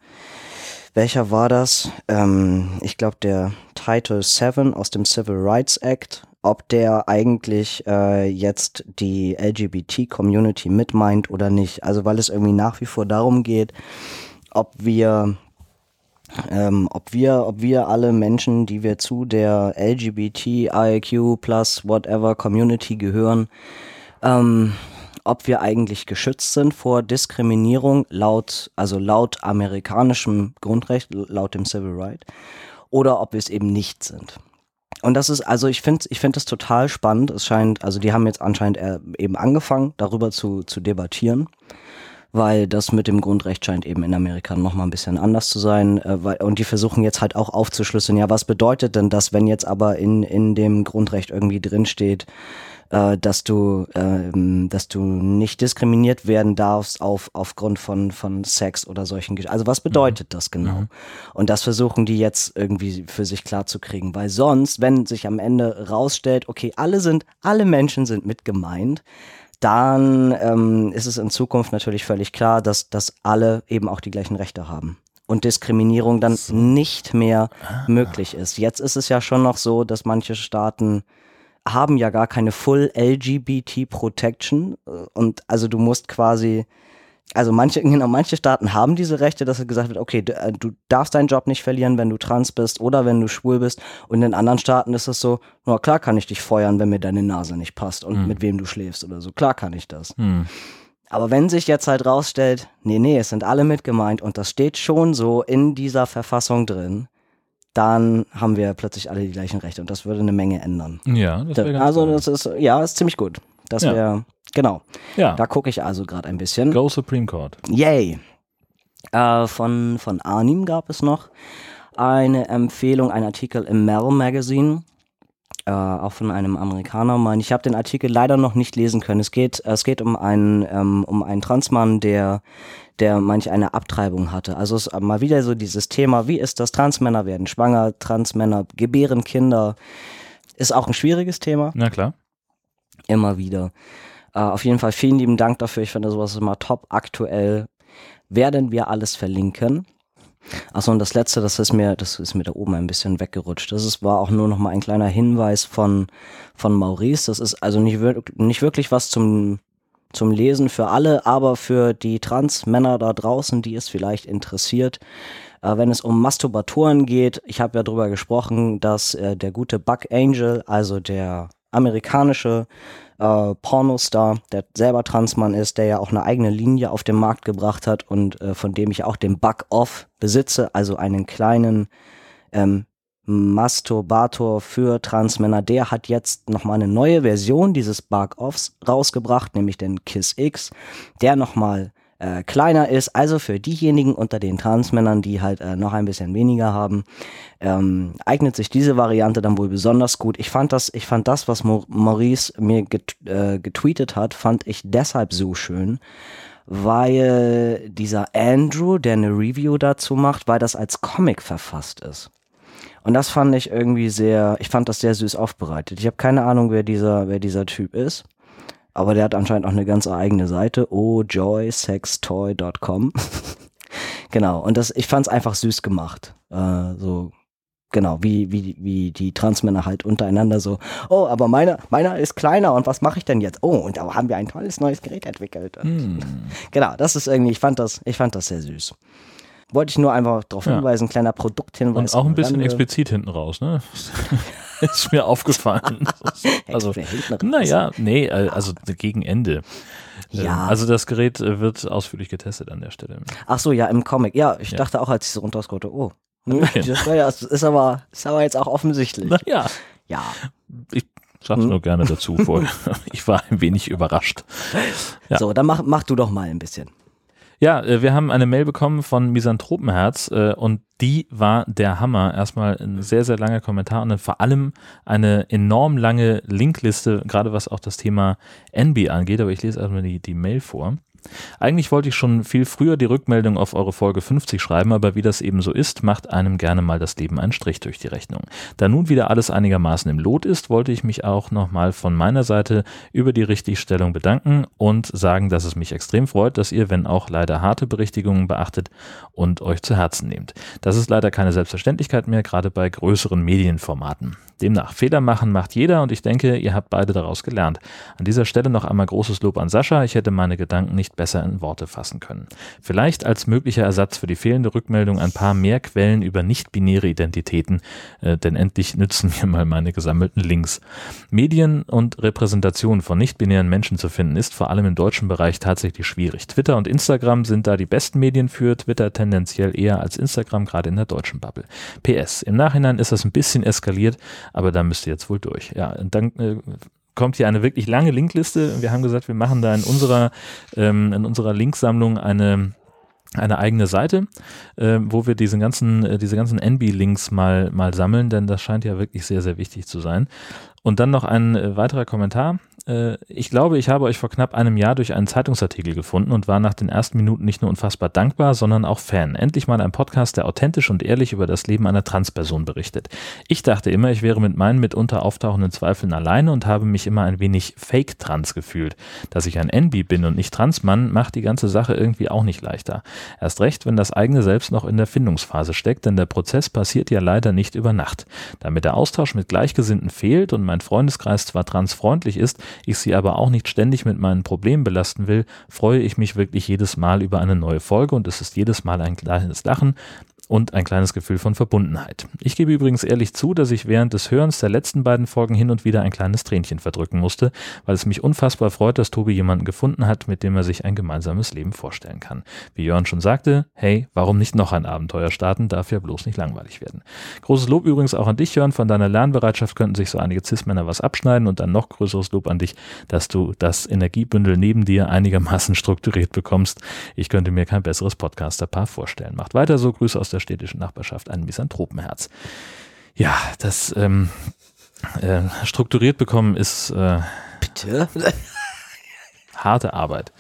Speaker 1: welcher war das? Ähm, ich glaube der Title 7 aus dem Civil Rights Act, ob der eigentlich äh, jetzt die LGBT-Community mitmeint oder nicht. Also weil es irgendwie nach wie vor darum geht, ob wir ähm, ob wir, ob wir alle Menschen, die wir zu der LGBTIQ plus whatever Community gehören, ähm, ob wir eigentlich geschützt sind vor Diskriminierung laut, also laut amerikanischem Grundrecht, laut dem Civil Right, oder ob wir es eben nicht sind. Und das ist, also ich finde ich finde das total spannend. Es scheint, also die haben jetzt anscheinend äh, eben angefangen, darüber zu, zu debattieren weil das mit dem Grundrecht scheint eben in Amerika nochmal ein bisschen anders zu sein. Äh, und die versuchen jetzt halt auch aufzuschlüsseln, ja, was bedeutet denn das, wenn jetzt aber in, in dem Grundrecht irgendwie drinsteht, äh, dass du, ähm, dass du nicht diskriminiert werden darfst auf, aufgrund von, von Sex oder solchen Gesch Also was bedeutet das genau?
Speaker 4: Mhm.
Speaker 1: Und das versuchen die jetzt irgendwie für sich klar zu kriegen, weil sonst, wenn sich am Ende rausstellt, okay, alle sind, alle Menschen sind mit gemeint, dann ähm, ist es in Zukunft natürlich völlig klar, dass, dass alle eben auch die gleichen Rechte haben. Und Diskriminierung dann nicht mehr möglich ist. Jetzt ist es ja schon noch so, dass manche Staaten haben ja gar keine Full LGBT Protection. Und also du musst quasi, also manche, [laughs] genau, manche Staaten haben diese Rechte, dass gesagt wird, okay, du, äh, du darfst deinen Job nicht verlieren, wenn du trans bist oder wenn du schwul bist. Und in anderen Staaten ist es so, na klar kann ich dich feuern, wenn mir deine Nase nicht passt und
Speaker 4: Mhm.
Speaker 1: mit wem du schläfst oder so. Klar kann ich das.
Speaker 4: Hm.
Speaker 1: Aber wenn sich jetzt halt rausstellt, nee, nee, es sind alle mit gemeint und das steht schon so in dieser Verfassung drin, dann haben wir plötzlich alle die gleichen Rechte und das würde eine Menge ändern.
Speaker 4: Ja, das wäre ganz
Speaker 1: also das ist, ja, ist ziemlich gut. Das
Speaker 4: Ja.
Speaker 1: wäre, genau.
Speaker 4: Ja,
Speaker 1: Da gucke ich also gerade ein bisschen.
Speaker 4: Go Supreme Court.
Speaker 1: Yay. Äh, von, von Arnim gab es noch eine Empfehlung, ein Artikel im Mel Magazine, äh, auch von einem Amerikaner. Mein, ich habe den Artikel leider noch nicht lesen können. Es geht, es geht um einen, ähm, um einen Transmann, der, der manch eine Abtreibung hatte. Also es ist mal wieder so dieses Thema, wie ist das? Transmänner werden schwanger, Transmänner gebären Kinder. Ist auch ein schwieriges Thema
Speaker 4: Na klar.
Speaker 1: immer wieder. Äh, auf jeden Fall vielen lieben Dank dafür. Ich finde sowas immer top aktuell. Werden wir alles verlinken. Achso, und das letzte, das ist mir, das ist mir da oben ein bisschen weggerutscht. Das ist, war auch nur noch mal ein kleiner Hinweis von, von Maurice. Das ist also nicht, wir- nicht wirklich was zum, zum Lesen für alle, aber für die Trans-Männer da draußen, die es vielleicht interessiert. Äh, wenn es um Masturbatoren geht, ich habe ja drüber gesprochen, dass äh, der gute Buck Angel, also der amerikanische äh, Pornostar, der selber Transmann ist, der ja auch eine eigene Linie auf den Markt gebracht hat und äh, von dem ich auch den Buck Off besitze, also einen kleinen ähm, Masturbator für Transmänner, der hat jetzt nochmal eine neue Version dieses Bug Offs rausgebracht, nämlich den Kiss X, der nochmal äh, kleiner ist, also für diejenigen unter den Transmännern, die halt äh, noch ein bisschen weniger haben, ähm, eignet sich diese Variante dann wohl besonders gut. Ich fand das, ich fand das, was Maurice mir get äh, getweetet hat, fand ich deshalb so schön, weil dieser Andrew, der eine Review dazu macht, weil das als Comic verfasst ist. Und das fand ich irgendwie sehr, ich fand das sehr süß aufbereitet. Ich habe keine Ahnung, wer dieser, wer dieser Typ ist. Aber der hat anscheinend auch eine ganz eigene Seite, ojoysextoy.com. [laughs] genau, und das, ich fand es einfach süß gemacht. Äh, so, genau, wie, wie, wie die Transmänner halt untereinander so, oh, aber meiner, meiner ist kleiner und was mache ich denn jetzt? Oh, und da haben wir ein tolles neues Gerät entwickelt.
Speaker 4: Hm. [laughs]
Speaker 1: Genau, das ist irgendwie, ich fand das, ich fand das sehr süß. Wollte ich nur einfach darauf
Speaker 4: Ja.
Speaker 1: hinweisen, kleiner Produkthinweis.
Speaker 4: Und auch ein bisschen explizit hinten raus, ne? [laughs] [laughs] Ist mir aufgefallen. [laughs] Also, naja, nee, äh, also gegen Ende. Ähm,
Speaker 1: Ja.
Speaker 4: Also das Gerät äh, wird ausführlich getestet an der Stelle.
Speaker 1: Ach so, ja, im Comic. Ja, ich
Speaker 4: Ja.
Speaker 1: dachte auch, als ich so runterscrollte, oh. [laughs] Das war ja- das ist aber, ist aber jetzt auch offensichtlich.
Speaker 4: Naja,
Speaker 1: Ja.
Speaker 4: ich sag's nur gerne dazu vorher. Ich war ein wenig überrascht. Ja.
Speaker 1: So, dann mach, mach du doch mal ein bisschen.
Speaker 4: Ja, äh, wir haben eine Mail bekommen von Misanthropenherz äh, und die war der Hammer. Erstmal ein sehr, sehr langer Kommentar und dann vor allem eine enorm lange Linkliste, gerade was auch das Thema NB angeht, aber ich lese erstmal die, die Mail vor. Eigentlich wollte ich schon viel früher die Rückmeldung auf eure Folge 50 schreiben, aber wie das eben so ist, macht einem gerne mal das Leben einen Strich durch die Rechnung. Da nun wieder alles einigermaßen im Lot ist, wollte ich mich auch nochmal von meiner Seite über die Richtigstellung bedanken und sagen, dass es mich extrem freut, dass ihr, wenn auch leider harte Berichtigungen beachtet und euch zu Herzen nehmt. Das ist leider keine Selbstverständlichkeit mehr, gerade bei größeren Medienformaten. Demnach, Fehler machen macht jeder und ich denke, ihr habt beide daraus gelernt. An dieser Stelle noch einmal großes Lob an Sascha. Ich hätte meine Gedanken nicht besser in Worte fassen können. Vielleicht als möglicher Ersatz für die fehlende Rückmeldung ein paar mehr Quellen über nicht-binäre Identitäten, äh, denn endlich nützen mir mal meine gesammelten Links. Medien und Repräsentation von nicht-binären Menschen zu finden, ist vor allem im deutschen Bereich tatsächlich schwierig. Twitter und Instagram sind da die besten Medien für, Twitter tendenziell eher als Instagram, gerade in der deutschen Bubble. PS, im Nachhinein ist das ein bisschen eskaliert, aber da müsst ihr jetzt wohl durch. Ja, dann äh, kommt hier eine wirklich lange Linkliste. Wir haben gesagt, wir machen da in unserer, ähm, in unserer Linksammlung eine eine eigene Seite, äh, wo wir diese ganzen, äh, diese ganzen NB-Links mal, mal sammeln, denn das scheint ja wirklich sehr, sehr wichtig zu sein. Und dann noch ein äh, weiterer Kommentar. Äh, ich glaube, ich habe euch vor knapp einem Jahr durch einen Zeitungsartikel gefunden und war nach den ersten Minuten nicht nur unfassbar dankbar, sondern auch Fan. Endlich mal ein Podcast, der authentisch und ehrlich über das Leben einer Transperson berichtet. Ich dachte immer, ich wäre mit meinen mitunter auftauchenden Zweifeln alleine und habe mich immer ein wenig fake-trans gefühlt. Dass ich ein NB bin und nicht Transmann, macht die ganze Sache irgendwie auch nicht leichter. Erst recht, wenn das eigene Selbst noch in der Findungsphase steckt, denn der Prozess passiert ja leider nicht über Nacht. Damit der Austausch mit Gleichgesinnten fehlt und mein Freundeskreis zwar transfreundlich ist, ich sie aber auch nicht ständig mit meinen Problemen belasten will, freue ich mich wirklich jedes Mal über eine neue Folge und es ist jedes Mal ein kleines Lachen, und ein kleines Gefühl von Verbundenheit. Ich gebe übrigens ehrlich zu, dass ich während des Hörens der letzten beiden Folgen hin und wieder ein kleines Tränchen verdrücken musste, weil es mich unfassbar freut, dass Tobi jemanden gefunden hat, mit dem er sich ein gemeinsames Leben vorstellen kann. Wie Jörn schon sagte, hey, warum nicht noch ein Abenteuer starten, darf ja bloß nicht langweilig werden. Großes Lob übrigens auch an dich, Jörn, von deiner Lernbereitschaft könnten sich so einige Cis-Männer was abschneiden und dann noch größeres Lob an dich, dass du das Energiebündel neben dir einigermaßen [laughs] strukturiert bekommst. Ich könnte mir kein besseres Podcaster-Paar vorstellen. Macht weiter so, Grüße aus der der städtischen Nachbarschaft ein Misanthropenherz. Ja, das ähm, äh, strukturiert bekommen ist äh,
Speaker 1: Bitte? [laughs]
Speaker 4: harte Arbeit.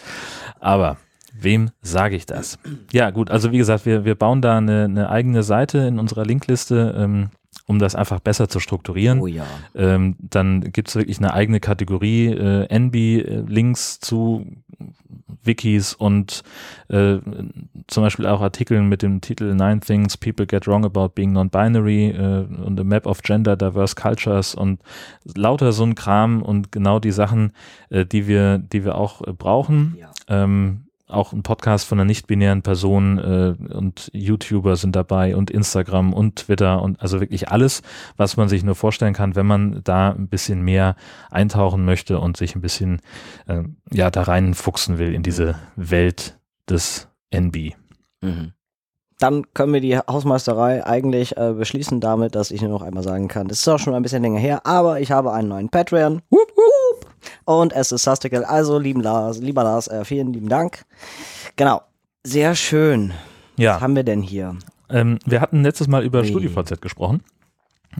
Speaker 4: Aber wem sage ich das? Ja, gut, also wie gesagt, wir, wir bauen da eine, eine eigene Seite in unserer Linkliste. Ähm, um das einfach besser zu strukturieren.
Speaker 1: Oh ja.
Speaker 4: Ähm, dann gibt es wirklich eine eigene Kategorie, äh, NB-Links äh, zu Wikis und äh, zum Beispiel auch Artikeln mit dem Titel Nine Things People Get Wrong About Being Non-Binary äh, und a Map of Gender Diverse Cultures und lauter so ein Kram und genau die Sachen, äh, die wir, die wir auch äh, brauchen.
Speaker 1: Ja.
Speaker 4: Ähm, auch ein Podcast von einer nicht-binären Person äh, und YouTuber sind dabei und Instagram und Twitter und also wirklich alles, was man sich nur vorstellen kann, wenn man da ein bisschen mehr eintauchen möchte und sich ein bisschen äh, ja da reinfuchsen will in diese Welt des NB.
Speaker 1: Mhm. Dann können wir die Hausmeisterei eigentlich äh, beschließen damit, dass ich nur noch einmal sagen kann, das ist auch schon ein bisschen länger her, aber ich habe einen neuen Patreon. Wupp. Und es ist Sastical. Also, lieben Lars, lieber Lars, äh, vielen lieben Dank. Genau. Sehr schön.
Speaker 4: Ja.
Speaker 1: Was haben wir denn hier?
Speaker 4: Ähm, wir hatten letztes Mal über
Speaker 1: Ui.
Speaker 4: StudiVZ gesprochen,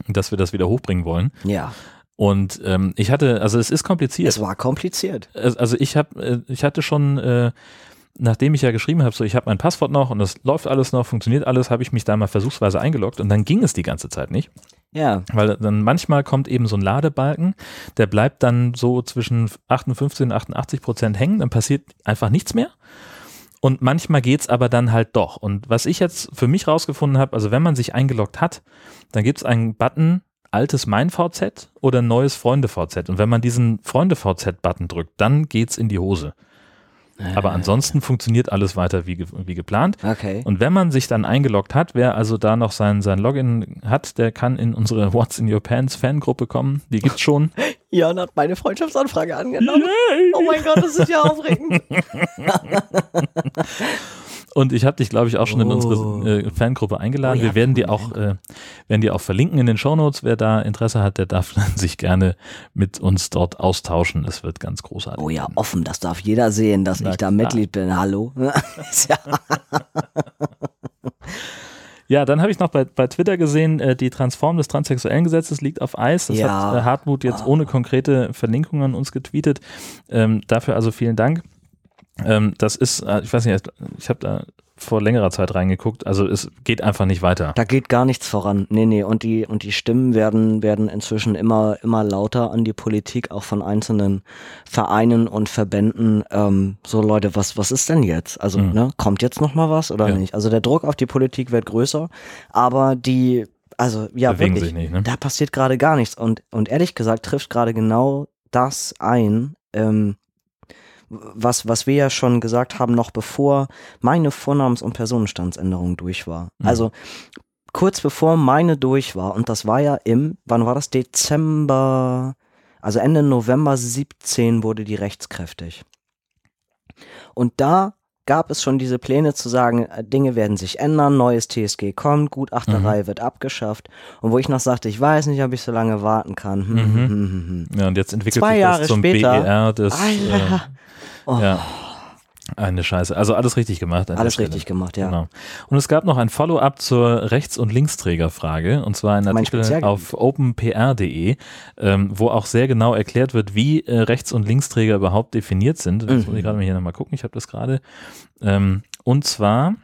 Speaker 4: dass wir das wieder hochbringen wollen.
Speaker 1: Ja.
Speaker 4: Und ähm, ich hatte, also es ist kompliziert.
Speaker 1: Es war kompliziert.
Speaker 4: Also also ich habe, ich hatte schon, äh, nachdem ich ja geschrieben habe, so ich habe mein Passwort noch und das läuft alles noch, funktioniert alles, habe ich mich da mal versuchsweise eingeloggt und dann ging es die ganze Zeit nicht.
Speaker 1: Ja.
Speaker 4: Weil dann manchmal kommt eben so ein Ladebalken, der bleibt dann so zwischen 58 und 88 Prozent hängen, dann passiert einfach nichts mehr. Und manchmal geht's aber dann halt doch. Und was ich jetzt für mich rausgefunden habe, also wenn man sich eingeloggt hat, dann gibt's einen Button, altes Mein VZ oder neues Freunde VZ. Und wenn man diesen Freunde VZ-Button drückt, dann geht's in die Hose. Aber ansonsten funktioniert alles weiter wie, wie geplant.
Speaker 1: Okay.
Speaker 4: Und wenn man sich dann eingeloggt hat, wer also da noch sein, sein Login hat, der kann in unsere [laughs] What's in Your Pants Fangruppe kommen. Die gibt's schon. [laughs]
Speaker 1: Jan hat meine Freundschaftsanfrage angenommen. Oh mein Gott, das ist ja aufregend. [laughs]
Speaker 4: Und ich habe dich, glaube ich, auch schon in
Speaker 1: Oh.
Speaker 4: unsere äh, Fangruppe eingeladen.
Speaker 1: Oh ja,
Speaker 4: wir werden die auch, äh, werden die auch verlinken in den Shownotes. Wer da Interesse hat, der darf [laughs] sich gerne mit uns dort austauschen. Es wird ganz großartig.
Speaker 1: Oh ja, offen, das darf jeder sehen, dass
Speaker 4: Na
Speaker 1: ich da
Speaker 4: klar.
Speaker 1: Mitglied bin. Hallo? [laughs] Ja,
Speaker 4: dann habe ich noch bei, bei Twitter gesehen, äh, die Transform des transsexuellen Gesetzes liegt auf Eis. Das
Speaker 1: Ja.
Speaker 4: hat äh, Hartmut jetzt ohne konkrete Verlinkungen an uns getweetet. Ähm, dafür also vielen Dank. Ähm, das ist, äh, ich weiß nicht, ich habe da vor längerer Zeit reingeguckt. Also es geht einfach nicht weiter.
Speaker 1: da geht gar nichts voran. Nee, nee, und die, und die Stimmen werden, werden inzwischen immer, immer lauter an die Politik, auch von einzelnen Vereinen und Verbänden. Ähm, so Leute, was, was ist denn jetzt? Also,
Speaker 4: Mhm.
Speaker 1: ne, kommt jetzt noch mal was oder
Speaker 4: Ja.
Speaker 1: nicht? Also der Druck auf die Politik wird größer, aber die, also, ja,
Speaker 4: Bewegen
Speaker 1: wirklich.
Speaker 4: nicht, ne?
Speaker 1: Da passiert gerade gar nichts. Und, und ehrlich gesagt trifft gerade genau das ein, ähm, was, was wir ja schon gesagt haben, noch bevor meine Vornamens- und Personenstandsänderung durch war.
Speaker 4: Mhm.
Speaker 1: Also kurz bevor meine durch war, und das war ja im, wann war das? Dezember, also Ende November 17 wurde die rechtskräftig. Und da gab es schon diese Pläne zu sagen, äh, Dinge werden sich ändern, neues TSG kommt, Gutachterei wird abgeschafft. Und wo ich noch sagte, ich weiß nicht, ob ich so lange warten kann. Hm,
Speaker 4: Mhm.
Speaker 1: hm, hm.
Speaker 4: Ja, und jetzt entwickelt
Speaker 1: Zwei
Speaker 4: sich
Speaker 1: Jahre
Speaker 4: das zum
Speaker 1: später.
Speaker 4: BER des,
Speaker 1: Alter.
Speaker 4: äh,
Speaker 1: Oh,
Speaker 4: ja, eine Scheiße. Also alles richtig gemacht.
Speaker 1: Alles
Speaker 4: Stelle.
Speaker 1: richtig gemacht, ja.
Speaker 4: Genau. Und es gab noch ein Follow-up zur Rechts- und Linksträgerfrage, und zwar ein Artikel auf openpr.de, ähm, wo auch sehr genau erklärt wird, wie äh, Rechts- und Linksträger überhaupt definiert sind. Das muss
Speaker 1: Mhm.
Speaker 4: ich gerade mal hier nochmal gucken, ich habe das gerade. Ähm, und zwar,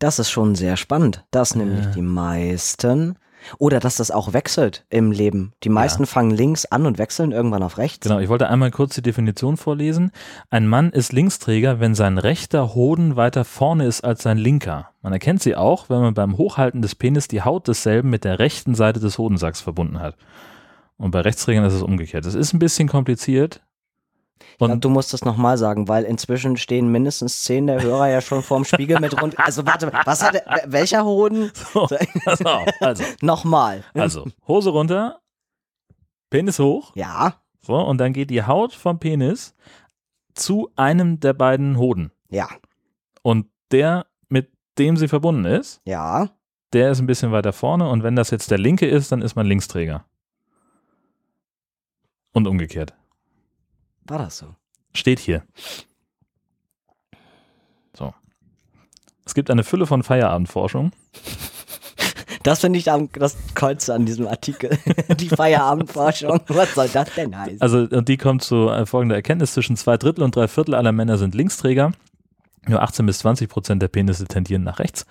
Speaker 1: Das ist schon sehr spannend, dass nämlich
Speaker 4: Ja.
Speaker 1: die meisten oder dass das auch wechselt im Leben. Die meisten fangen links an und wechseln irgendwann auf rechts.
Speaker 4: genau, ich wollte einmal kurz die Definition vorlesen. Ein Mann ist Linksträger, wenn sein rechter Hoden weiter vorne ist als sein linker. Man erkennt sie auch, wenn man beim Hochhalten des Penis die Haut desselben mit der rechten Seite des Hodensacks verbunden hat. Und bei Rechtsträgern ist es umgekehrt. Das ist ein bisschen kompliziert.
Speaker 1: Ich glaub,
Speaker 4: Und
Speaker 1: du musst das nochmal sagen, weil inzwischen stehen mindestens zehn der Hörer ja schon vorm Spiegel mit rund. Also warte, was hat er, welcher Hoden? [laughs]
Speaker 4: so, auf. also, [laughs]
Speaker 1: Nochmal.
Speaker 4: also, Hose runter, Penis hoch,
Speaker 1: Ja,
Speaker 4: so, und dann geht die Haut vom Penis zu einem der beiden Hoden.
Speaker 1: ja,
Speaker 4: Und der, mit dem sie verbunden ist,
Speaker 1: ja.
Speaker 4: der ist ein bisschen weiter vorne. Und wenn das jetzt der linke ist, dann ist man Linksträger. Und umgekehrt.
Speaker 1: War das so?
Speaker 4: Steht hier. So. Es gibt eine Fülle von Feierabendforschung. [laughs]
Speaker 1: Das finde ich am, das Kreuzte an diesem Artikel. [laughs] Die Feierabendforschung. [laughs] Was soll das denn heißen?
Speaker 4: Also, die kommt zu äh, folgender Erkenntnis: Zwischen zwei Drittel und drei Viertel aller Männer sind Linksträger. Nur 18 bis 20 Prozent der Penisse tendieren nach rechts.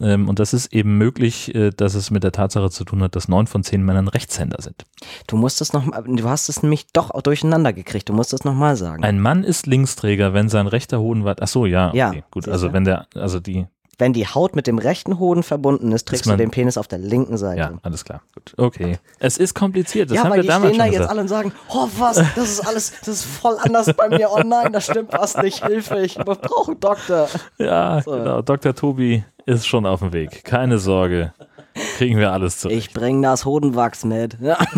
Speaker 4: Ähm, und das ist eben möglich, äh, dass es mit der Tatsache zu tun hat, dass neun von zehn Männern Rechtshänder sind.
Speaker 1: Du musst es noch du hast es nämlich doch auch durcheinander gekriegt. Du musst es nochmal sagen.
Speaker 4: Ein Mann ist Linksträger, wenn sein rechter Hoden weit. Ach so, ja, okay,
Speaker 1: Ja,
Speaker 4: gut. Also wenn der, also die,
Speaker 1: Wenn die Haut mit dem rechten Hoden verbunden ist, trägst du den Penis auf der linken Seite.
Speaker 4: ja, alles klar, gut, okay. Es ist kompliziert. Das
Speaker 1: ja,
Speaker 4: haben
Speaker 1: weil
Speaker 4: wir
Speaker 1: die
Speaker 4: damals
Speaker 1: stehen da jetzt
Speaker 4: gesagt.
Speaker 1: alle und sagen, oh was, das ist alles, das ist voll anders bei mir. Oh nein, da stimmt was nicht. Hilfe, ich brauche einen Doktor.
Speaker 4: Ja,
Speaker 1: So.
Speaker 4: genau. Dr. Tobi ist schon auf dem Weg. Keine Sorge, kriegen wir alles zurecht.
Speaker 1: Ich bring das Hodenwachs mit. Ja. [laughs]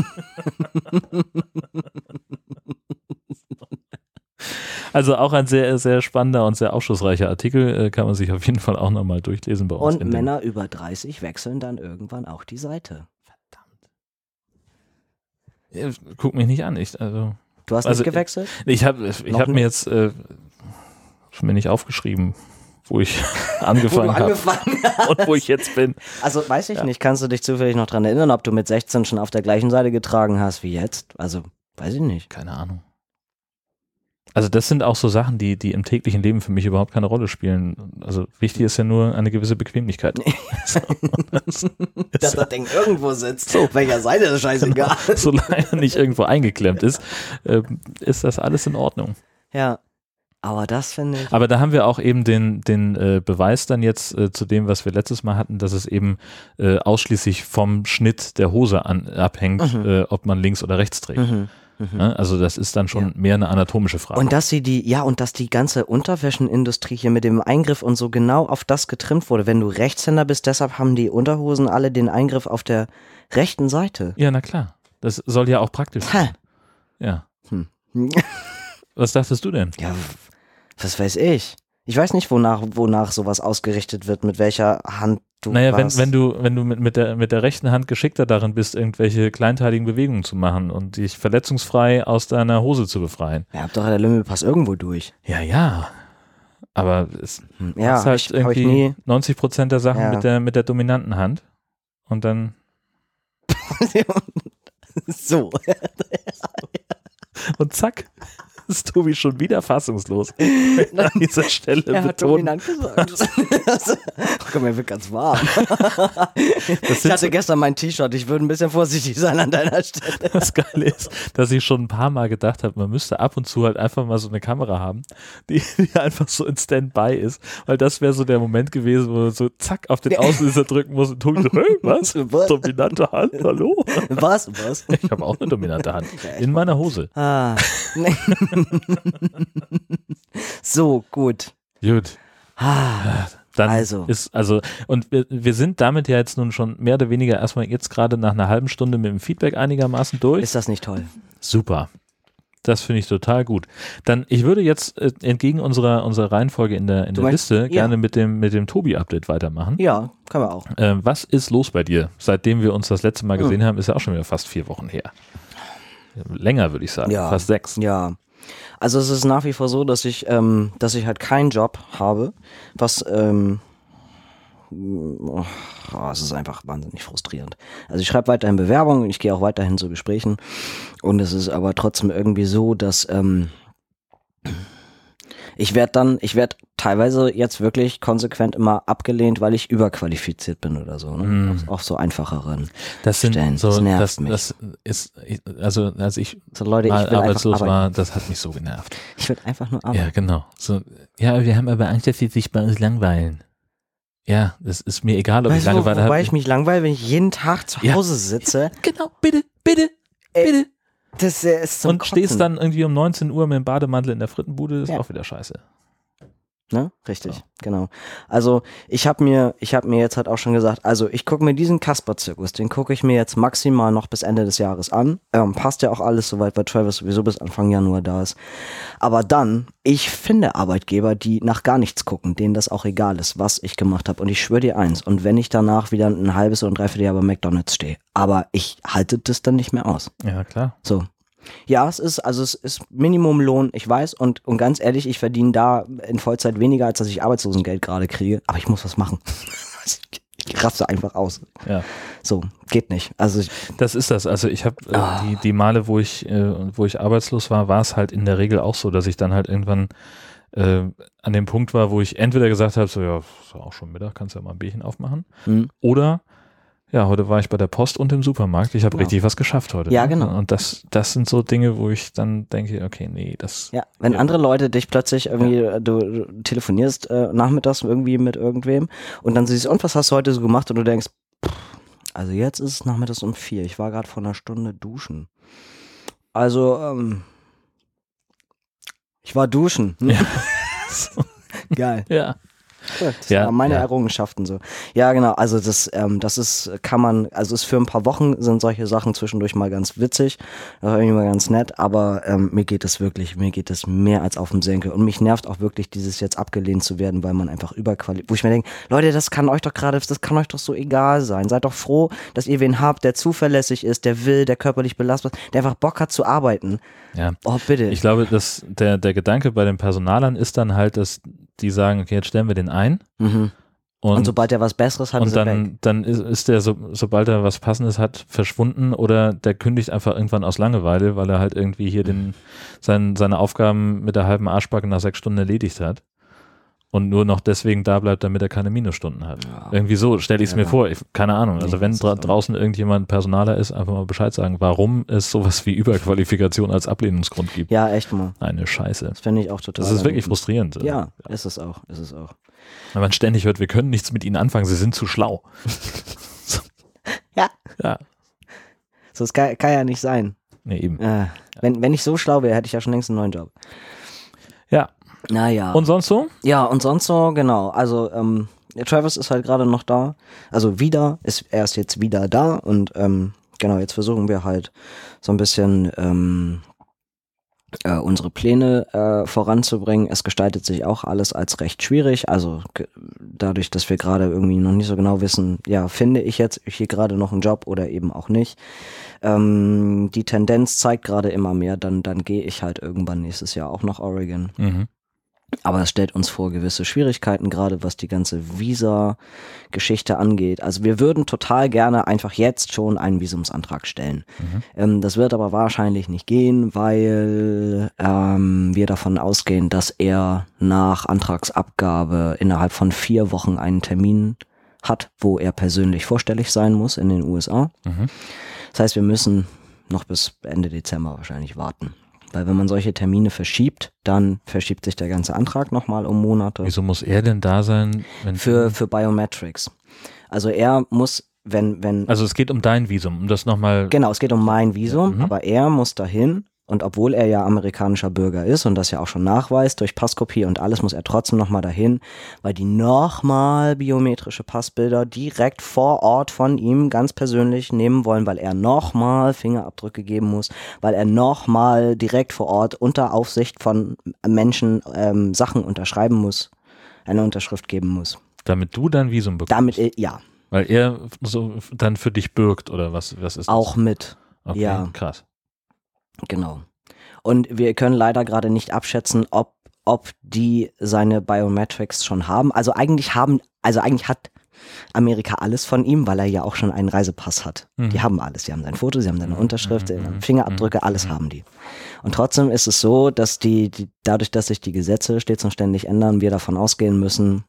Speaker 4: Also auch ein sehr, sehr spannender und sehr aufschlussreicher Artikel, äh, kann man sich auf jeden Fall auch nochmal durchlesen bei uns.
Speaker 1: Und
Speaker 4: dem-
Speaker 1: Männer über 30 wechseln dann irgendwann auch die Seite.
Speaker 4: Ja, Guck mich nicht an. Ich, also,
Speaker 1: Du hast
Speaker 4: Also,
Speaker 1: nicht gewechselt?
Speaker 4: ich habe ich hab mir jetzt äh, mir nicht aufgeschrieben, wo ich [laughs] [laughs] angefangen habe [laughs] und wo ich jetzt bin.
Speaker 1: Also weiß ich nicht, kannst du dich zufällig noch dran erinnern, ob du mit 16 schon auf der gleichen Seite getragen hast wie jetzt? Also, weiß ich nicht.
Speaker 4: Keine Ahnung. Also das sind auch so Sachen, die, die im täglichen Leben für mich überhaupt keine Rolle spielen. Also wichtig ist ja nur eine gewisse Bequemlichkeit. [laughs] So, das,
Speaker 1: Dass das Ding irgendwo sitzt. So. Welcher Seite ist scheißegal.
Speaker 4: solange er nicht irgendwo eingeklemmt ist, ähm, ist das alles in Ordnung.
Speaker 1: ja. Aber das finde ich.
Speaker 4: Aber da haben wir auch eben den, den äh, Beweis dann jetzt äh, zu dem, was wir letztes Mal hatten, dass es eben äh, ausschließlich vom Schnitt der Hose an, abhängt,
Speaker 1: Mhm.
Speaker 4: äh, ob man links oder rechts trägt.
Speaker 1: Mhm. Mhm.
Speaker 4: Ne? Also das ist dann schon
Speaker 1: Ja.
Speaker 4: mehr eine anatomische Frage.
Speaker 1: Und dass sie die, ja, und dass die ganze Unterwäschenindustrie hier mit dem Eingriff und so genau auf das getrimmt wurde. Wenn du Rechtshänder bist, deshalb haben die Unterhosen alle den Eingriff auf der rechten Seite.
Speaker 4: ja, na klar. Das soll ja auch praktisch sein.
Speaker 1: Hä?
Speaker 4: Ja.
Speaker 1: Hm. [laughs]
Speaker 4: Was dachtest du denn?
Speaker 1: Ja, was weiß ich. Ich weiß nicht, wonach, wonach sowas ausgerichtet wird, mit welcher Hand du
Speaker 4: Naja, wenn, wenn du, wenn du mit, mit, der, mit der rechten Hand geschickter darin bist, irgendwelche kleinteiligen Bewegungen zu machen und dich verletzungsfrei aus deiner Hose zu befreien.
Speaker 1: Ja, habt doch der Lümmelpass irgendwo durch.
Speaker 4: Ja, ja. Aber es
Speaker 1: Hm, Ja, hab
Speaker 4: halt
Speaker 1: ich,
Speaker 4: irgendwie
Speaker 1: nie.
Speaker 4: 90 Prozent der Sachen
Speaker 1: Ja.
Speaker 4: mit, der, mit der dominanten Hand. Und dann, [laughs]
Speaker 1: so. [laughs]
Speaker 4: und zack, ist Tobi schon wieder fassungslos. [laughs] An dieser Stelle
Speaker 1: Er hat
Speaker 4: betont.
Speaker 1: dominant gesagt. [laughs] Komm, mir wird ganz warm. [laughs] ich hatte gestern mein T-Shirt. Ich würde ein bisschen vorsichtig sein an deiner Stelle.
Speaker 4: Das Geile ist, dass ich schon ein paar Mal gedacht habe, man müsste ab und zu halt einfach mal so eine Kamera haben, die, die einfach so in Standby ist, weil das wäre so der Moment gewesen, wo man so zack auf den Auslöser drücken muss und Tobi so, hey, was?
Speaker 1: Was?
Speaker 4: Dominante Hand, hallo?
Speaker 1: Was? Was?
Speaker 4: Ich habe auch eine dominante Hand in meiner Hose.
Speaker 1: Ah. [laughs] so, gut.
Speaker 4: Gut.
Speaker 1: Ah.
Speaker 4: Dann
Speaker 1: Also.
Speaker 4: ist, also, und wir, wir sind damit ja jetzt nun schon mehr oder weniger erstmal jetzt gerade nach einer halben Stunde mit dem Feedback einigermaßen durch.
Speaker 1: Ist das nicht toll?
Speaker 4: Super. Das finde ich total gut. Dann, ich würde jetzt äh, entgegen unserer, unserer Reihenfolge in der, in
Speaker 1: Du
Speaker 4: der
Speaker 1: meinst-
Speaker 4: Liste
Speaker 1: ja.
Speaker 4: gerne mit dem, mit dem Tobi-Update weitermachen.
Speaker 1: Ja, können wir auch.
Speaker 4: Ähm, was ist los bei dir? Seitdem wir uns das letzte Mal
Speaker 1: Hm.
Speaker 4: gesehen haben, ist ja auch schon wieder fast vier Wochen her. Länger würde ich sagen,
Speaker 1: Ja.
Speaker 4: fast sechs.
Speaker 1: Ja. Also es ist nach wie vor so, dass ich, ähm, dass ich halt keinen Job habe, was ähm, oh, es ist einfach wahnsinnig frustrierend. Also ich schreibe weiterhin Bewerbungen, ich gehe auch weiterhin zu Gesprächen und es ist aber trotzdem irgendwie so, dass ähm, ich werde dann, ich werde teilweise jetzt wirklich konsequent immer abgelehnt, weil ich überqualifiziert bin oder so. Ne?
Speaker 4: Mm.
Speaker 1: Auf so einfacheren.
Speaker 4: Das sind
Speaker 1: Stellen.
Speaker 4: so,
Speaker 1: Das nervt
Speaker 4: das,
Speaker 1: mich.
Speaker 4: das ist, also als ich
Speaker 1: So Leute, ich
Speaker 4: mal arbeitslos war, das hat mich so genervt.
Speaker 1: Ich will einfach nur arbeiten.
Speaker 4: Ja, genau. So, ja, wir haben aber Angst, dass sie sich bei uns langweilen. Ja, das ist mir egal, ob
Speaker 1: Weißt
Speaker 4: ich
Speaker 1: wo-
Speaker 4: Langeweile
Speaker 1: wobei
Speaker 4: habe.
Speaker 1: ich mich langweile, wenn ich jeden Tag zu
Speaker 4: Ja.
Speaker 1: Hause sitze. [laughs]
Speaker 4: Genau, bitte, bitte,
Speaker 1: Ey,
Speaker 4: bitte.
Speaker 1: Das ist zum
Speaker 4: Und stehst dann irgendwie um 19 Uhr mit dem Bademantel in der Frittenbude, ist
Speaker 1: Ja.
Speaker 4: auch wieder scheiße.
Speaker 1: Ne? Richtig, genau. Also ich habe mir, ich habe mir jetzt halt auch schon gesagt, also ich gucke mir diesen Kasper-Zirkus, den gucke ich mir jetzt maximal noch bis Ende des Jahres an. Ähm, passt ja auch alles soweit, weil Travis sowieso bis Anfang Januar da ist. Aber dann, ich finde Arbeitgeber, die nach gar nichts gucken, denen das auch egal ist, was ich gemacht habe. Und ich schwöre dir eins, und wenn ich danach wieder ein halbes oder ein Dreivierteljahr bei McDonalds stehe, aber ich halte das dann nicht mehr aus.
Speaker 4: Ja, klar.
Speaker 1: So. Ja, es ist, also es ist Minimumlohn, ich weiß, und, und ganz ehrlich, ich verdiene da in Vollzeit weniger, als dass ich Arbeitslosengeld gerade kriege, aber ich muss was machen. [laughs] ich raste einfach aus.
Speaker 4: Ja.
Speaker 1: So, geht nicht. Also ich,
Speaker 4: Das ist das. Also ich habe äh,
Speaker 1: Ah.
Speaker 4: die, die Male, wo ich, äh, wo ich arbeitslos war, war es halt in der Regel auch so, dass ich dann halt irgendwann äh, an dem Punkt war, wo ich entweder gesagt habe, so ja, ist auch schon Mittag, kannst ja mal ein Bierchen aufmachen.
Speaker 1: hm.
Speaker 4: Oder ja, heute war ich bei der Post und im Supermarkt. Ich habe
Speaker 1: Ja.
Speaker 4: richtig was geschafft heute.
Speaker 1: Ja,
Speaker 4: ne?
Speaker 1: genau.
Speaker 4: Und das, das sind so Dinge, wo ich dann denke, okay, nee, das.
Speaker 1: Ja, wenn
Speaker 4: Ja.
Speaker 1: andere Leute dich plötzlich irgendwie, äh, du, du telefonierst äh, nachmittags irgendwie mit irgendwem und dann siehst, und was hast du heute so gemacht? Und du denkst, pff, also jetzt ist es nachmittags um vier. Ich war gerade vor einer Stunde duschen. Also, ähm, ich war duschen.
Speaker 4: Ja. [laughs]
Speaker 1: Geil.
Speaker 4: Ja.
Speaker 1: Cool. Das
Speaker 4: Ja, [laughs]
Speaker 1: waren meine
Speaker 4: ja.
Speaker 1: Errungenschaften so. Ja, genau. Also das, ähm, das ist, kann man, also ist für ein paar Wochen sind solche Sachen zwischendurch mal ganz witzig, irgendwie mal ganz nett, aber ähm, mir geht es wirklich, mir geht es mehr als auf den Senkel und mich nervt auch wirklich dieses jetzt abgelehnt zu werden, weil man einfach überqualifiziert, wo ich mir denke, Leute, das kann euch doch gerade, das kann euch doch so egal sein. Seid doch froh, dass ihr wen habt, der zuverlässig ist, der will, der körperlich belastbar ist, der einfach Bock hat zu arbeiten.
Speaker 4: Ja.
Speaker 1: Oh, bitte.
Speaker 4: Ich glaube, dass der, der Gedanke bei den Personalern ist dann halt, dass die sagen, okay, jetzt stellen wir den ein.
Speaker 1: mhm.
Speaker 4: Und,
Speaker 1: Und, sobald er was Besseres hat,
Speaker 4: und
Speaker 1: er weg.
Speaker 4: dann, dann ist, ist der, so, sobald er was Passendes hat, verschwunden oder der kündigt einfach irgendwann aus Langeweile, weil er halt irgendwie hier den, sein, seine Aufgaben mit der halben Arschbacke nach sechs Stunden erledigt hat. Und nur noch deswegen da bleibt, damit er keine Minusstunden hat.
Speaker 1: Ja.
Speaker 4: Irgendwie so stelle ich es
Speaker 1: Ja,
Speaker 4: mir
Speaker 1: ja.
Speaker 4: vor. Ich, keine Ahnung. Also wenn
Speaker 1: das
Speaker 4: dra draußen irgendjemand Personaler ist, einfach mal Bescheid sagen, warum es sowas wie Überqualifikation als Ablehnungsgrund gibt.
Speaker 1: Ja, echt mal.
Speaker 4: Eine Scheiße.
Speaker 1: Das finde ich auch total.
Speaker 4: Das ist wirklich frustrierend.
Speaker 1: Ja, ist es auch, ist es auch.
Speaker 4: Wenn man ständig hört, wir können nichts mit ihnen anfangen, sie sind zu schlau. [laughs]
Speaker 1: Ja.
Speaker 4: Ja,
Speaker 1: So, es kann, kann ja nicht sein.
Speaker 4: nee, eben.
Speaker 1: Äh, wenn, wenn ich so schlau wäre, hätte ich ja schon längst einen neuen Job.
Speaker 4: Ja.
Speaker 1: Naja.
Speaker 4: Und sonst so?
Speaker 1: ja, und sonst so, genau. Also, ähm, Travis ist halt gerade noch da. Also wieder, ist, er ist jetzt wieder da und ähm, genau, jetzt versuchen wir halt so ein bisschen ähm, äh, unsere Pläne äh, voranzubringen. Es gestaltet sich auch alles als recht schwierig. Also dadurch, dass wir gerade irgendwie noch nicht so genau wissen, ja, finde ich jetzt hier gerade noch einen Job oder eben auch nicht. Ähm, die Tendenz zeigt gerade immer mehr, dann, dann gehe ich halt irgendwann nächstes Jahr auch nach Oregon.
Speaker 4: Mhm.
Speaker 1: Aber es stellt uns vor gewisse Schwierigkeiten, gerade was die ganze Visa-Geschichte angeht. Also wir würden total gerne einfach jetzt schon einen Visumsantrag stellen. Ähm, das wird aber wahrscheinlich nicht gehen, weil ähm, wir davon ausgehen, dass er nach Antragsabgabe innerhalb von vier Wochen einen Termin hat, wo er persönlich vorstellig sein muss in den USA.
Speaker 4: Mhm.
Speaker 1: Das heißt, wir müssen noch bis Ende Dezember wahrscheinlich warten. Weil wenn man solche Termine verschiebt, dann verschiebt sich der ganze Antrag nochmal um Monate.
Speaker 4: Wieso muss er denn da sein? Wenn
Speaker 1: Für, für Biometrics. Also er muss, wenn, wenn,
Speaker 4: also es geht um dein Visum, um das nochmal.
Speaker 1: genau, es geht um mein Visum,
Speaker 4: Mhm.
Speaker 1: aber er muss dahin und obwohl er ja amerikanischer Bürger ist und das ja auch schon nachweist durch Passkopie und alles, muss er trotzdem nochmal dahin, weil die nochmal biometrische Passbilder direkt vor Ort von ihm ganz persönlich nehmen wollen, weil er nochmal Fingerabdrücke geben muss, weil er nochmal direkt vor Ort unter Aufsicht von Menschen ähm, Sachen unterschreiben muss, eine Unterschrift geben muss.
Speaker 4: Damit du dein Visum bekommst.
Speaker 1: Damit, äh, ja,
Speaker 4: Weil er so dann für dich bürgt oder was, was ist das?
Speaker 1: auch mit.
Speaker 4: Okay,
Speaker 1: ja.
Speaker 4: krass.
Speaker 1: Genau. Und wir können leider gerade nicht abschätzen, ob, ob die seine Biometrics schon haben. Also eigentlich haben, also eigentlich hat Amerika alles von ihm, weil er ja auch schon einen Reisepass hat.
Speaker 4: Mhm.
Speaker 1: Die haben alles. Sie haben sein Foto, sie haben seine
Speaker 4: Mhm,
Speaker 1: Unterschrift,
Speaker 4: mhm,
Speaker 1: Fingerabdrücke,
Speaker 4: mhm,
Speaker 1: alles
Speaker 4: mhm.
Speaker 1: haben die. Und trotzdem ist es so, dass die, die, dadurch, dass sich die Gesetze stets und ständig ändern, wir davon ausgehen müssen,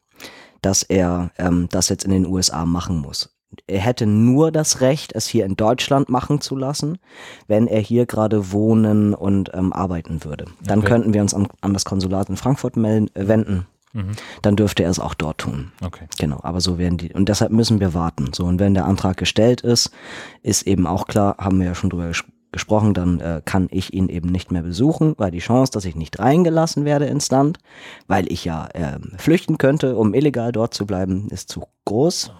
Speaker 1: dass er ähm, das jetzt in den USA machen muss. Er hätte nur das Recht, es hier in Deutschland machen zu lassen, wenn er hier gerade wohnen und ähm, arbeiten würde. Dann
Speaker 4: Okay.
Speaker 1: könnten wir uns an, an das Konsulat in Frankfurt melden, äh, wenden.
Speaker 4: Mhm.
Speaker 1: Dann dürfte er es auch dort tun.
Speaker 4: Okay.
Speaker 1: Genau, aber so werden die. Und deshalb müssen wir warten. So, und wenn der Antrag gestellt ist, ist eben auch klar, haben wir ja schon drüber ges gesprochen, dann äh, kann ich ihn eben nicht mehr besuchen, weil die Chance, dass ich nicht reingelassen werde ins Land, weil ich ja ähm, flüchten könnte, um illegal dort zu bleiben, ist zu groß.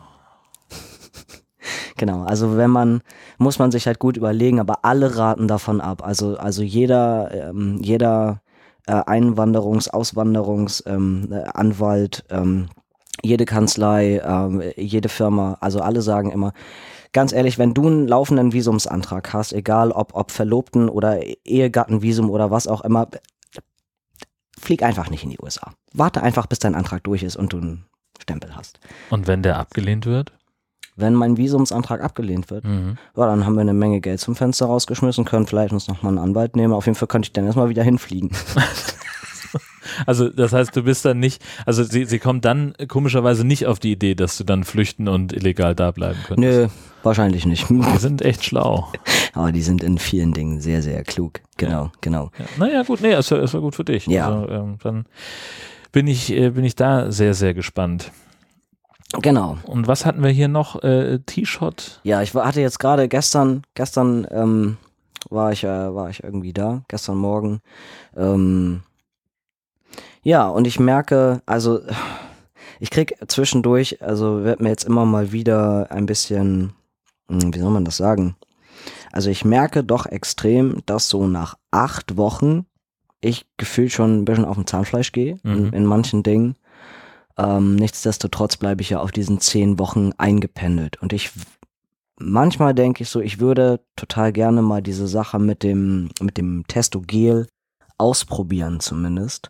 Speaker 1: [laughs] Genau, also wenn man, muss man sich halt gut überlegen, aber alle raten davon ab. Also, also jeder, ähm, jeder äh, Einwanderungs-, Auswanderungs-, ähm, äh, ähm, jede Kanzlei, ähm, jede Firma, also alle sagen immer, ganz ehrlich, wenn du einen laufenden Visumsantrag hast, egal ob, ob Verlobten oder Ehegattenvisum oder was auch immer, flieg einfach nicht in die USA. Warte einfach, bis dein Antrag durch ist und du einen Stempel hast.
Speaker 4: Und wenn der abgelehnt wird?
Speaker 1: Wenn mein Visumsantrag abgelehnt wird,
Speaker 4: Mhm.
Speaker 1: ja, dann haben wir eine Menge Geld zum Fenster rausgeschmissen, können vielleicht uns nochmal einen Anwalt nehmen. Auf jeden Fall könnte ich dann erstmal wieder hinfliegen. [laughs]
Speaker 4: Also das heißt, du bist dann nicht, also sie, sie kommt dann komischerweise nicht auf die Idee, dass du dann flüchten und illegal da bleiben könntest.
Speaker 1: Nö, wahrscheinlich nicht. [laughs]
Speaker 4: Die sind echt schlau. [laughs]
Speaker 1: Aber die sind in vielen Dingen sehr, sehr klug. Genau, genau.
Speaker 4: Ja. Naja, gut, nee, es war, es war gut für dich.
Speaker 1: Ja.
Speaker 4: Also, ähm, dann bin ich, äh, bin ich da sehr, sehr gespannt.
Speaker 1: Genau.
Speaker 4: Und was hatten wir hier noch? Äh, T-Shot?
Speaker 1: Ja, ich hatte jetzt gerade gestern, gestern ähm, war ich, äh, war ich irgendwie da, gestern Morgen. Ähm, ja, und ich merke, also ich krieg zwischendurch, also wird mir jetzt immer mal wieder ein bisschen, hm, wie soll man das sagen? Also ich merke doch extrem, dass so nach acht Wochen ich gefühlt schon ein bisschen auf dem Zahnfleisch gehe in,
Speaker 4: Mhm.
Speaker 1: in manchen Dingen. Ähm, nichtsdestotrotz bleibe ich ja auf diesen zehn Wochen eingependelt. Und ich manchmal denke ich so, ich würde total gerne mal diese Sache mit dem, mit dem Testogel ausprobieren zumindest.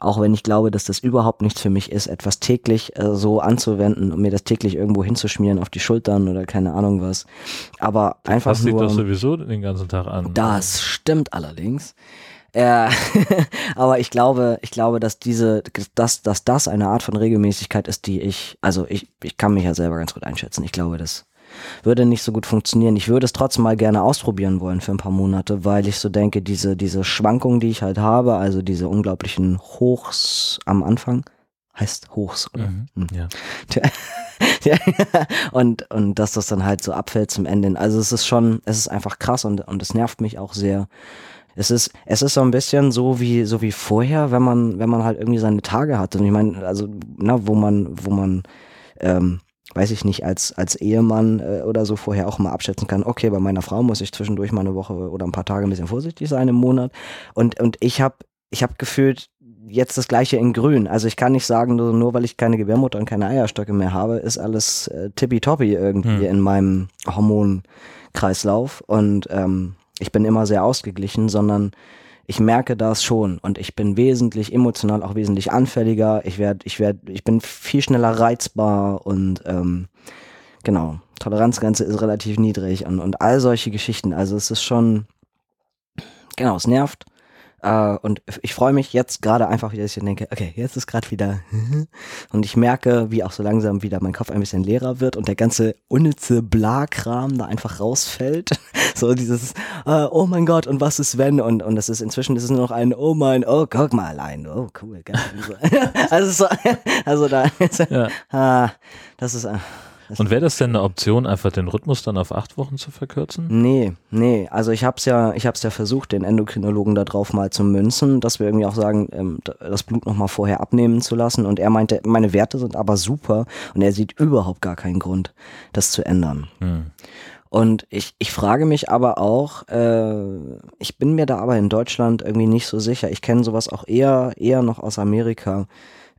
Speaker 1: Auch wenn ich glaube, dass das überhaupt nichts für mich ist, etwas täglich äh, so anzuwenden und mir das täglich irgendwo hinzuschmieren auf die Schultern oder keine Ahnung was. Aber einfach
Speaker 4: dich
Speaker 1: nur.
Speaker 4: doch sowieso den ganzen Tag an.
Speaker 1: Das stimmt allerdings. Äh, [laughs] aber ich glaube, ich glaube, dass diese, dass, dass das eine Art von Regelmäßigkeit ist, die ich, also ich, ich kann mich ja selber ganz gut einschätzen. Ich glaube, das würde nicht so gut funktionieren. Ich würde es trotzdem mal gerne ausprobieren wollen für ein paar Monate, weil ich so denke, diese, diese Schwankungen, die ich halt habe, also diese unglaublichen Hochs am Anfang, heißt Hochs, oder?
Speaker 4: Mhm.
Speaker 1: Hm.
Speaker 4: Ja. [laughs]
Speaker 1: Und, und dass das dann halt so abfällt zum Ende. Also es ist schon, es ist einfach krass und, und es nervt mich auch sehr. Es ist, es ist so ein bisschen so wie, so wie vorher, wenn man, wenn man halt irgendwie seine Tage hatte. Und ich meine, also, na, wo man, wo man, ähm, weiß ich nicht, als, als Ehemann äh, oder so vorher auch mal abschätzen kann, okay, bei meiner Frau muss ich zwischendurch mal eine Woche oder ein paar Tage ein bisschen vorsichtig sein im Monat. Und, und ich habe ich hab gefühlt jetzt das gleiche in grün. Also ich kann nicht sagen, nur, nur weil ich keine Gebärmutter und keine Eierstöcke mehr habe, ist alles äh, tippitoppi irgendwie
Speaker 4: Hm.
Speaker 1: in meinem Hormonkreislauf. Und ähm, ich bin immer sehr ausgeglichen, sondern ich merke das schon und ich bin wesentlich emotional auch wesentlich anfälliger. Ich werde, ich werde, ich bin viel schneller reizbar und ähm, genau, Toleranzgrenze ist relativ niedrig und, und all solche Geschichten. Also es ist schon, genau, es nervt. Äh, und ich freue mich jetzt gerade einfach wieder, dass ich denke, okay, jetzt ist gerade wieder [laughs] und ich merke, wie auch so langsam wieder mein Kopf ein bisschen leerer wird und der ganze unnütze Blakram da einfach rausfällt. [laughs] so dieses, äh, oh mein Gott, und was ist wenn? Und, und das ist inzwischen ist es nur noch ein, oh mein, oh, guck mal allein, oh cool, [laughs] also, so, also da,
Speaker 4: Ja.
Speaker 1: ah, das ist, äh, das
Speaker 4: Und wäre das denn eine Option, einfach den Rhythmus dann auf acht Wochen zu verkürzen?
Speaker 1: Nee, nee, also ich hab's ja, ich hab's ja versucht, den Endokrinologen da drauf mal zu münzen, dass wir irgendwie auch sagen, ähm, das Blut nochmal vorher abnehmen zu lassen. Und er meinte, meine Werte sind aber super und er sieht überhaupt gar keinen Grund, das zu ändern.
Speaker 4: Hm.
Speaker 1: Und ich, ich frage mich aber auch, äh, ich bin mir da aber in Deutschland irgendwie nicht so sicher. Ich kenne sowas auch eher, eher noch aus Amerika,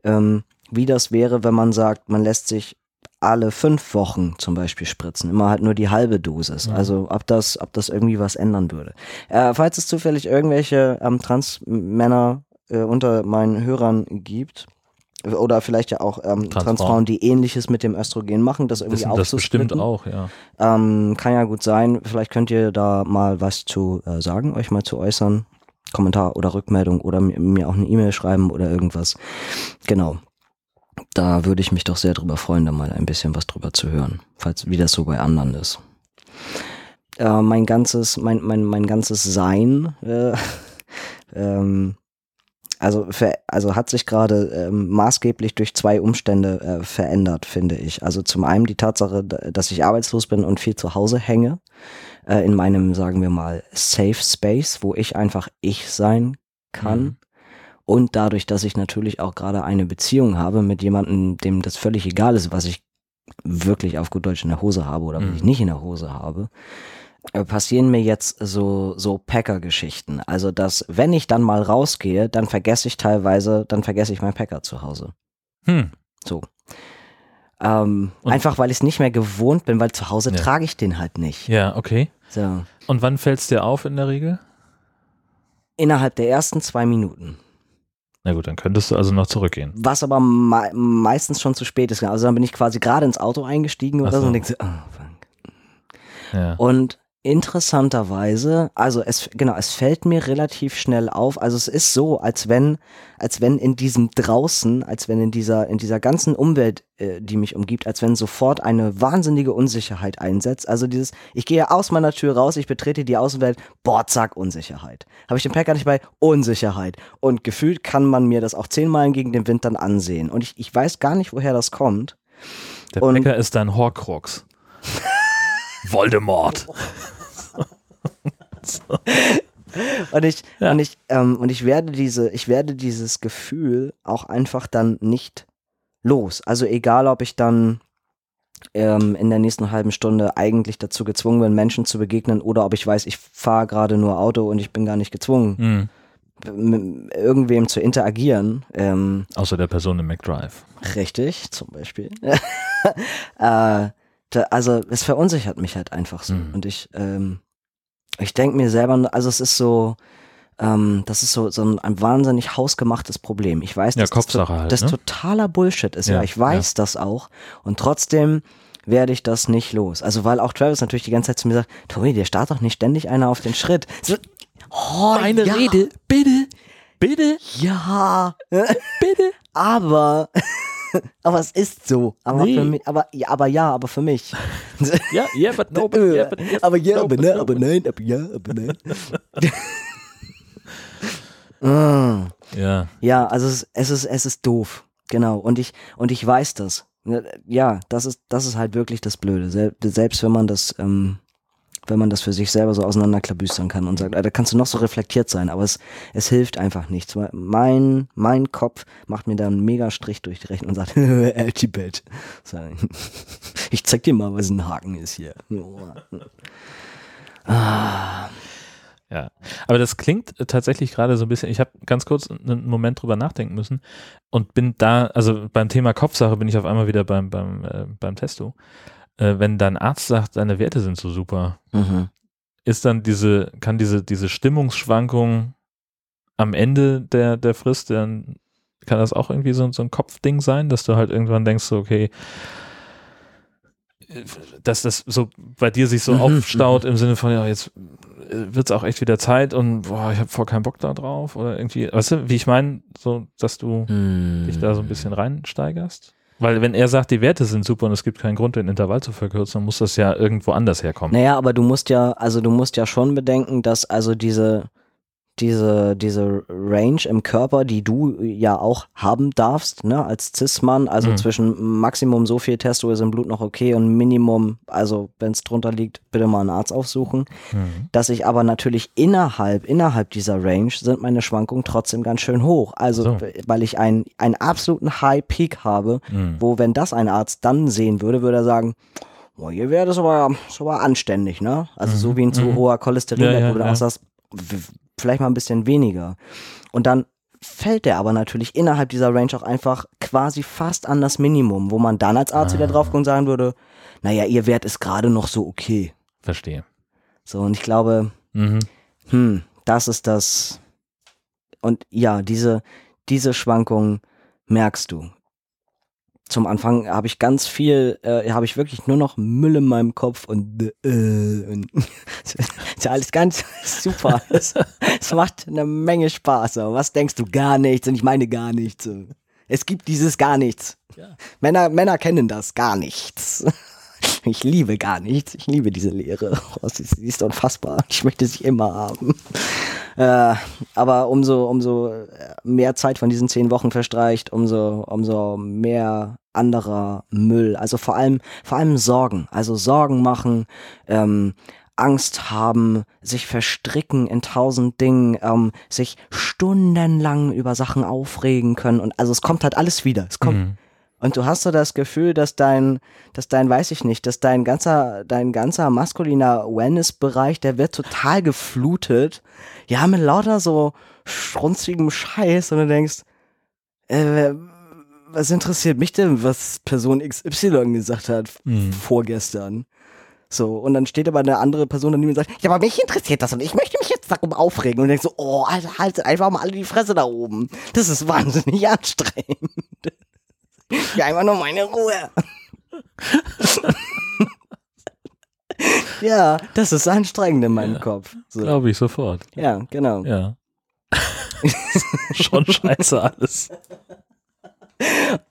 Speaker 1: ähm, wie das wäre, wenn man sagt, man lässt sich alle fünf Wochen zum Beispiel spritzen, immer halt nur die halbe Dosis.
Speaker 4: Mhm.
Speaker 1: Also ob das, ob das irgendwie was ändern würde. Äh, falls es zufällig irgendwelche ähm, Transmänner äh, unter meinen Hörern gibt, oder vielleicht ja auch ähm,
Speaker 4: Transfrauen.
Speaker 1: Transfrauen, die ähnliches mit dem Östrogen machen, das irgendwie
Speaker 4: Wissen das bestimmt auch, ja.
Speaker 1: Ähm, kann ja gut sein. Vielleicht könnt ihr da mal was zu äh, sagen, euch mal zu äußern. Kommentar oder Rückmeldung oder mir, mir auch eine E-Mail schreiben oder irgendwas. Genau. Da würde ich mich doch sehr drüber freuen, da mal ein bisschen was drüber zu hören, falls wie das so bei anderen ist. Äh, mein ganzes, mein, mein, mein ganzes Sein, äh, [laughs] ähm, also, ver, also hat sich gerade ähm, maßgeblich durch zwei Umstände äh, verändert, finde ich. Also zum einen die Tatsache, dass ich arbeitslos bin und viel zu Hause hänge, äh, in meinem, sagen wir mal, Safe Space, wo ich einfach ich sein kann.
Speaker 4: Mhm.
Speaker 1: Und dadurch, dass ich natürlich auch gerade eine Beziehung habe mit jemandem, dem das völlig egal ist, was ich wirklich auf gut Deutsch in der Hose habe oder was
Speaker 4: Mhm.
Speaker 1: ich nicht in der Hose habe, passieren mir jetzt so, so Packer-Geschichten. Also, dass wenn ich dann mal rausgehe, dann vergesse ich teilweise, dann vergesse ich meinen Packer zu Hause.
Speaker 4: Hm.
Speaker 1: So. Ähm, einfach weil ich es nicht mehr gewohnt bin, weil zu Hause
Speaker 4: Ja.
Speaker 1: trage ich den halt nicht.
Speaker 4: Ja, okay.
Speaker 1: So.
Speaker 4: Und wann fällt es dir auf in der Regel?
Speaker 1: Innerhalb der ersten zwei Minuten.
Speaker 4: Na gut, dann könntest du also noch zurückgehen.
Speaker 1: Was aber mei- meistens schon zu spät ist. Also dann bin ich quasi gerade ins Auto eingestiegen oder so
Speaker 4: so.
Speaker 1: und denke so, oh, fuck.
Speaker 4: Ja.
Speaker 1: Und interessanterweise, also es genau, es fällt mir relativ schnell auf. Also es ist so, als wenn, als wenn in diesem draußen, als wenn in dieser in dieser ganzen Umwelt, äh, die mich umgibt, als wenn sofort eine wahnsinnige Unsicherheit einsetzt. Also dieses, ich gehe aus meiner Tür raus, ich betrete die Außenwelt, boah, zack, Unsicherheit. Habe ich den Packer nicht bei Unsicherheit. Und gefühlt kann man mir das auch zehnmal gegen den Wind dann ansehen. Und ich, ich weiß gar nicht, woher das kommt.
Speaker 4: Der Bäcker ist dein Horcrux. [laughs] Voldemort. [laughs]
Speaker 1: Und ich,
Speaker 4: Ja.
Speaker 1: und ich, ähm, und ich werde diese, ich werde dieses Gefühl auch einfach dann nicht los. Also egal, ob ich dann ähm, in der nächsten halben Stunde eigentlich dazu gezwungen bin, Menschen zu begegnen oder ob ich weiß, ich fahre gerade nur Auto und ich bin gar nicht gezwungen,
Speaker 4: Hm.
Speaker 1: mit irgendwem zu interagieren. Ähm,
Speaker 4: Außer der Person im McDrive.
Speaker 1: Richtig, zum Beispiel. [laughs] äh, da, also es verunsichert mich halt einfach so.
Speaker 4: Mhm.
Speaker 1: Und ich, ähm, ich denke mir selber, also es ist so, ähm, das ist so, so ein, ein wahnsinnig hausgemachtes Problem. Ich weiß,
Speaker 4: Ja,
Speaker 1: dass das, to-
Speaker 4: halt,
Speaker 1: das
Speaker 4: ne?
Speaker 1: totaler Bullshit ist. Ja,
Speaker 4: Ja,
Speaker 1: ich weiß das auch. Und trotzdem werde ich das nicht los. Also weil auch Travis natürlich die ganze Zeit zu mir sagt, Tobi, dir starrt doch nicht ständig einer auf den Schritt. So, oh,
Speaker 4: Eine
Speaker 1: ja,
Speaker 4: Rede, bitte, bitte,
Speaker 1: Ja,
Speaker 4: bitte. [laughs]
Speaker 1: aber [laughs] aber es ist so. Aber
Speaker 4: Nee.
Speaker 1: für mich, aber ja, aber ja, aber für mich. [laughs]
Speaker 4: Ja, yeah, but no, but yeah, but yes,
Speaker 1: aber ja,
Speaker 4: no,
Speaker 1: aber
Speaker 4: but
Speaker 1: ne,
Speaker 4: no,
Speaker 1: aber nein, aber ja, aber nein. Mm. [laughs]
Speaker 4: Ja,
Speaker 1: Ja, also es, es ist es ist doof. Genau und ich und ich weiß das. Ja, das ist das ist halt wirklich das Blöde. Sel selbst wenn man das ähm, wenn man das für sich selber so auseinanderklabüstern kann und sagt, da kannst du noch so reflektiert sein, aber es, es hilft einfach nichts. Mein, mein Kopf macht mir da einen Megastrich durch die Rechnung und sagt, [laughs] Altibet. [laughs] Ich zeig dir mal, was ein Haken ist hier. [laughs] Ah,
Speaker 4: Ja, aber das klingt tatsächlich gerade so ein bisschen, ich habe ganz kurz einen Moment drüber nachdenken müssen und bin da, also beim Thema Kopfsache bin ich auf einmal wieder beim, beim, äh, beim Testo. Äh, wenn dein Arzt sagt, deine Werte sind so super,
Speaker 1: mhm.
Speaker 4: ist dann diese, kann diese, diese Stimmungsschwankung am Ende der, der Frist, dann kann das auch irgendwie so, so ein Kopfding sein, dass du halt irgendwann denkst, so, okay, äh, dass das so bei dir sich so
Speaker 1: Mhm,
Speaker 4: aufstaut im Sinne von, ja, jetzt wird es auch echt wieder Zeit und boah, ich habe voll keinen Bock da drauf oder irgendwie, weißt du, wie ich meine, so, dass du
Speaker 1: Hm.
Speaker 4: dich da so ein bisschen reinsteigerst? Weil wenn er sagt, die Werte sind super und es gibt keinen Grund, den Intervall zu verkürzen, dann muss das ja irgendwo anders herkommen.
Speaker 1: Naja, aber du musst ja, also du musst ja schon bedenken, dass also diese, diese, diese Range im Körper, die du ja auch haben darfst, ne, als Cis-Mann, also
Speaker 4: Mhm.
Speaker 1: zwischen Maximum so viel Testo ist im Blut noch okay und Minimum, also wenn es drunter liegt, bitte mal einen Arzt aufsuchen.
Speaker 4: Mhm.
Speaker 1: Dass ich aber natürlich innerhalb, innerhalb dieser Range sind meine Schwankungen trotzdem ganz schön hoch. Also,
Speaker 4: So.
Speaker 1: weil ich einen, einen absoluten High Peak habe,
Speaker 4: Mhm.
Speaker 1: wo, wenn das ein Arzt dann sehen würde, würde er sagen, boah, hier wäre das aber, aber anständig, ne? Also so wie ein zu
Speaker 4: mhm.
Speaker 1: hoher Cholesterinwert,
Speaker 4: Ja, ja,
Speaker 1: wo du
Speaker 4: ja.
Speaker 1: auch sagst, vielleicht mal ein bisschen weniger. Und dann fällt der aber natürlich innerhalb dieser Range auch einfach quasi fast an das Minimum, wo man dann als Arzt wieder
Speaker 4: Ah.
Speaker 1: drauf guckt und sagen würde, naja, ihr Wert ist gerade noch so okay.
Speaker 4: Verstehe.
Speaker 1: So, und ich glaube,
Speaker 4: Mhm.
Speaker 1: hm, das ist das. Und ja, diese, diese Schwankungen merkst du. Zum Anfang habe ich ganz viel, äh, habe ich wirklich nur noch Müll in meinem Kopf und, äh, und [laughs] ist ja alles ganz [laughs] super. Es, es macht eine Menge Spaß. Aber was denkst du? Gar nichts. Und ich meine gar nichts. Es gibt dieses gar nichts.
Speaker 4: Ja.
Speaker 1: Männer, Männer kennen das gar nichts. [laughs] Ich liebe gar nichts. Ich liebe diese Lehre. [laughs] Sie, ist- sie ist unfassbar. Ich möchte sie immer haben. Äh, aber umso, umso äh, mehr Zeit von diesen zehn Wochen verstreicht, umso, umso mehr anderer Müll. Also vor allem, vor allem Sorgen. Also Sorgen machen, ähm, Angst haben, sich verstricken in tausend Dingen, ähm, sich stundenlang über Sachen aufregen können. Und also es kommt halt alles wieder. Es kommt,
Speaker 4: Mhm.
Speaker 1: Und du hast so das Gefühl, dass dein, dass dein, weiß ich nicht, dass dein ganzer, dein ganzer maskuliner Awareness-Bereich, der wird total geflutet. Ja, mit lauter so schrunzigem Scheiß und du denkst, äh, was interessiert mich denn, was Person XY gesagt hat
Speaker 4: Mhm.
Speaker 1: vorgestern? So, und dann steht aber eine andere Person daneben und sagt, ja, aber mich interessiert das und ich möchte mich jetzt darum aufregen. Und denkst so, oh, Alter, halt einfach mal alle die Fresse da oben. Das ist wahnsinnig [laughs] anstrengend. Ja, einfach nur meine Ruhe. [laughs] ja, das ist anstrengend in meinem Kopf. So.
Speaker 4: Glaube ich sofort.
Speaker 1: Ja, genau.
Speaker 4: Ja. [laughs] Schon scheiße alles.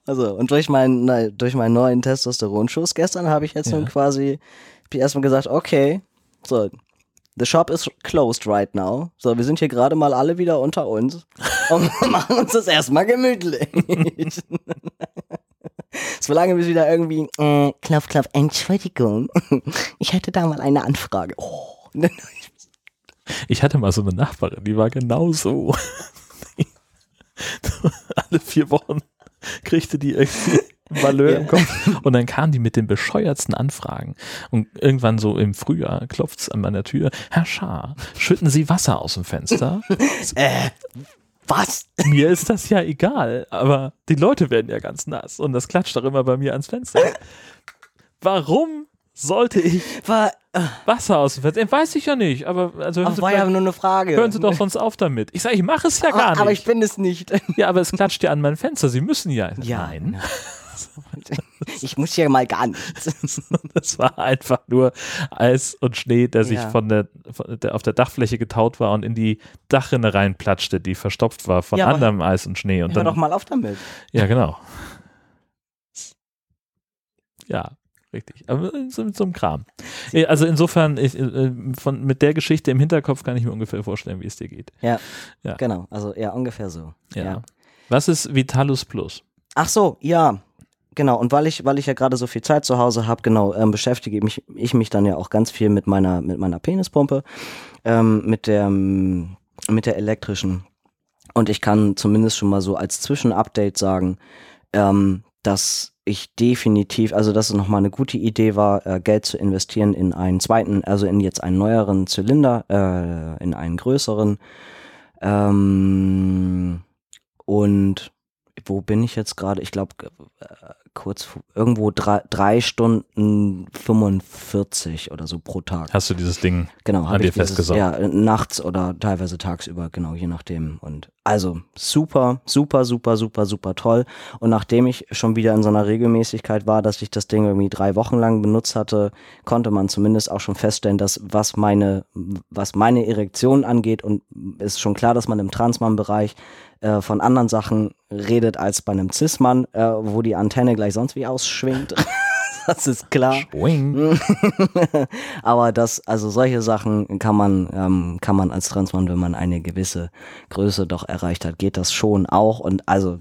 Speaker 1: Also, und durch meinen, durch meinen neuen Testosteronschuss gestern habe ich jetzt
Speaker 4: Ja.
Speaker 1: nun quasi, ich erstmal gesagt, okay, so, the shop is closed right now. So, wir sind hier gerade mal alle wieder unter uns [laughs] und machen uns das erstmal gemütlich. Solange bis wieder irgendwie, äh, klopf, klopf, Entschuldigung, [laughs] ich hätte da mal eine Anfrage. Oh.
Speaker 4: Ich hatte mal so eine Nachbarin, die war genau so. [laughs] Alle vier Wochen kriegte die irgendwie Malheur im
Speaker 1: Ja.
Speaker 4: Kopf. Und dann kam die mit den bescheuertsten Anfragen. Und irgendwann so im Frühjahr klopft es an meiner Tür. Herr Schaar, schütten Sie Wasser aus dem Fenster? [laughs]
Speaker 1: Äh, was?
Speaker 4: mir ist das ja egal, aber die Leute werden ja ganz nass. Und das klatscht doch immer bei mir ans Fenster. Warum sollte ich
Speaker 1: War, äh,
Speaker 4: Wasser aus dem Fenster? Weiß ich ja nicht, aber also Sie,
Speaker 1: war ja nur eine Frage.
Speaker 4: hören Sie doch sonst auf damit. Ich sage, ich mache es ja gar
Speaker 1: aber, aber ich
Speaker 4: nicht.
Speaker 1: bin es nicht.
Speaker 4: ja, aber es klatscht ja an mein Fenster. Sie müssen ja.
Speaker 1: Ja.
Speaker 4: Nein. [laughs] [laughs] [laughs]
Speaker 1: Ich muss hier mal gar nichts. [laughs]
Speaker 4: Das war einfach nur Eis und Schnee, der sich
Speaker 1: Ja.
Speaker 4: von der, von der auf der Dachfläche getaut war und in die Dachrinne reinplatschte, die verstopft war von
Speaker 1: Ja,
Speaker 4: anderem Eis und Schnee. Und
Speaker 1: Hör doch
Speaker 4: dann,
Speaker 1: mal auf damit.
Speaker 4: ja, genau. Ja, richtig. Aber so mit so einem Kram. Also insofern, ich, äh, von, mit der Geschichte im Hinterkopf kann ich mir ungefähr vorstellen, wie es dir geht. Ja.
Speaker 1: Genau, also ja, ungefähr so.
Speaker 4: Ja.
Speaker 1: Ja.
Speaker 4: Was ist Vitalus Plus?
Speaker 1: Ach so, ja, genau. Und weil ich, weil ich ja gerade so viel Zeit zu Hause habe, genau, ähm, beschäftige mich, ich mich dann ja auch ganz viel mit meiner, mit meiner Penispumpe, ähm, mit der, mit der elektrischen. Und ich kann zumindest schon mal so als Zwischenupdate sagen, ähm, dass ich definitiv, also dass es nochmal eine gute Idee war, äh, Geld zu investieren in einen zweiten, also in jetzt einen neueren Zylinder, äh, in einen größeren. Ähm, und wo bin ich jetzt gerade? Ich glaube, äh, kurz vor- irgendwo drei, drei Stunden 45 oder so pro Tag.
Speaker 4: Hast du dieses Ding?
Speaker 1: Genau,
Speaker 4: an
Speaker 1: habe
Speaker 4: dir festgesaugt.
Speaker 1: ja, nachts oder teilweise tagsüber, genau, je nachdem. Und also super, super, super, super, super toll. Und nachdem ich schon wieder in so einer Regelmäßigkeit war, dass ich das Ding irgendwie drei Wochen lang benutzt hatte, konnte man zumindest auch schon feststellen, dass was meine, was meine Erektion angeht, und ist schon klar, dass man im Transmann-Bereich äh, von anderen Sachen redet als bei einem Cis-Mann, äh, wo die Antenne gleich sonst wie ausschwingt. [laughs] das ist klar.
Speaker 4: Boing. [laughs]
Speaker 1: Aber das, also solche Sachen kann man, ähm, kann man als Transmann, wenn man eine gewisse Größe doch erreicht hat, geht das schon auch. Und also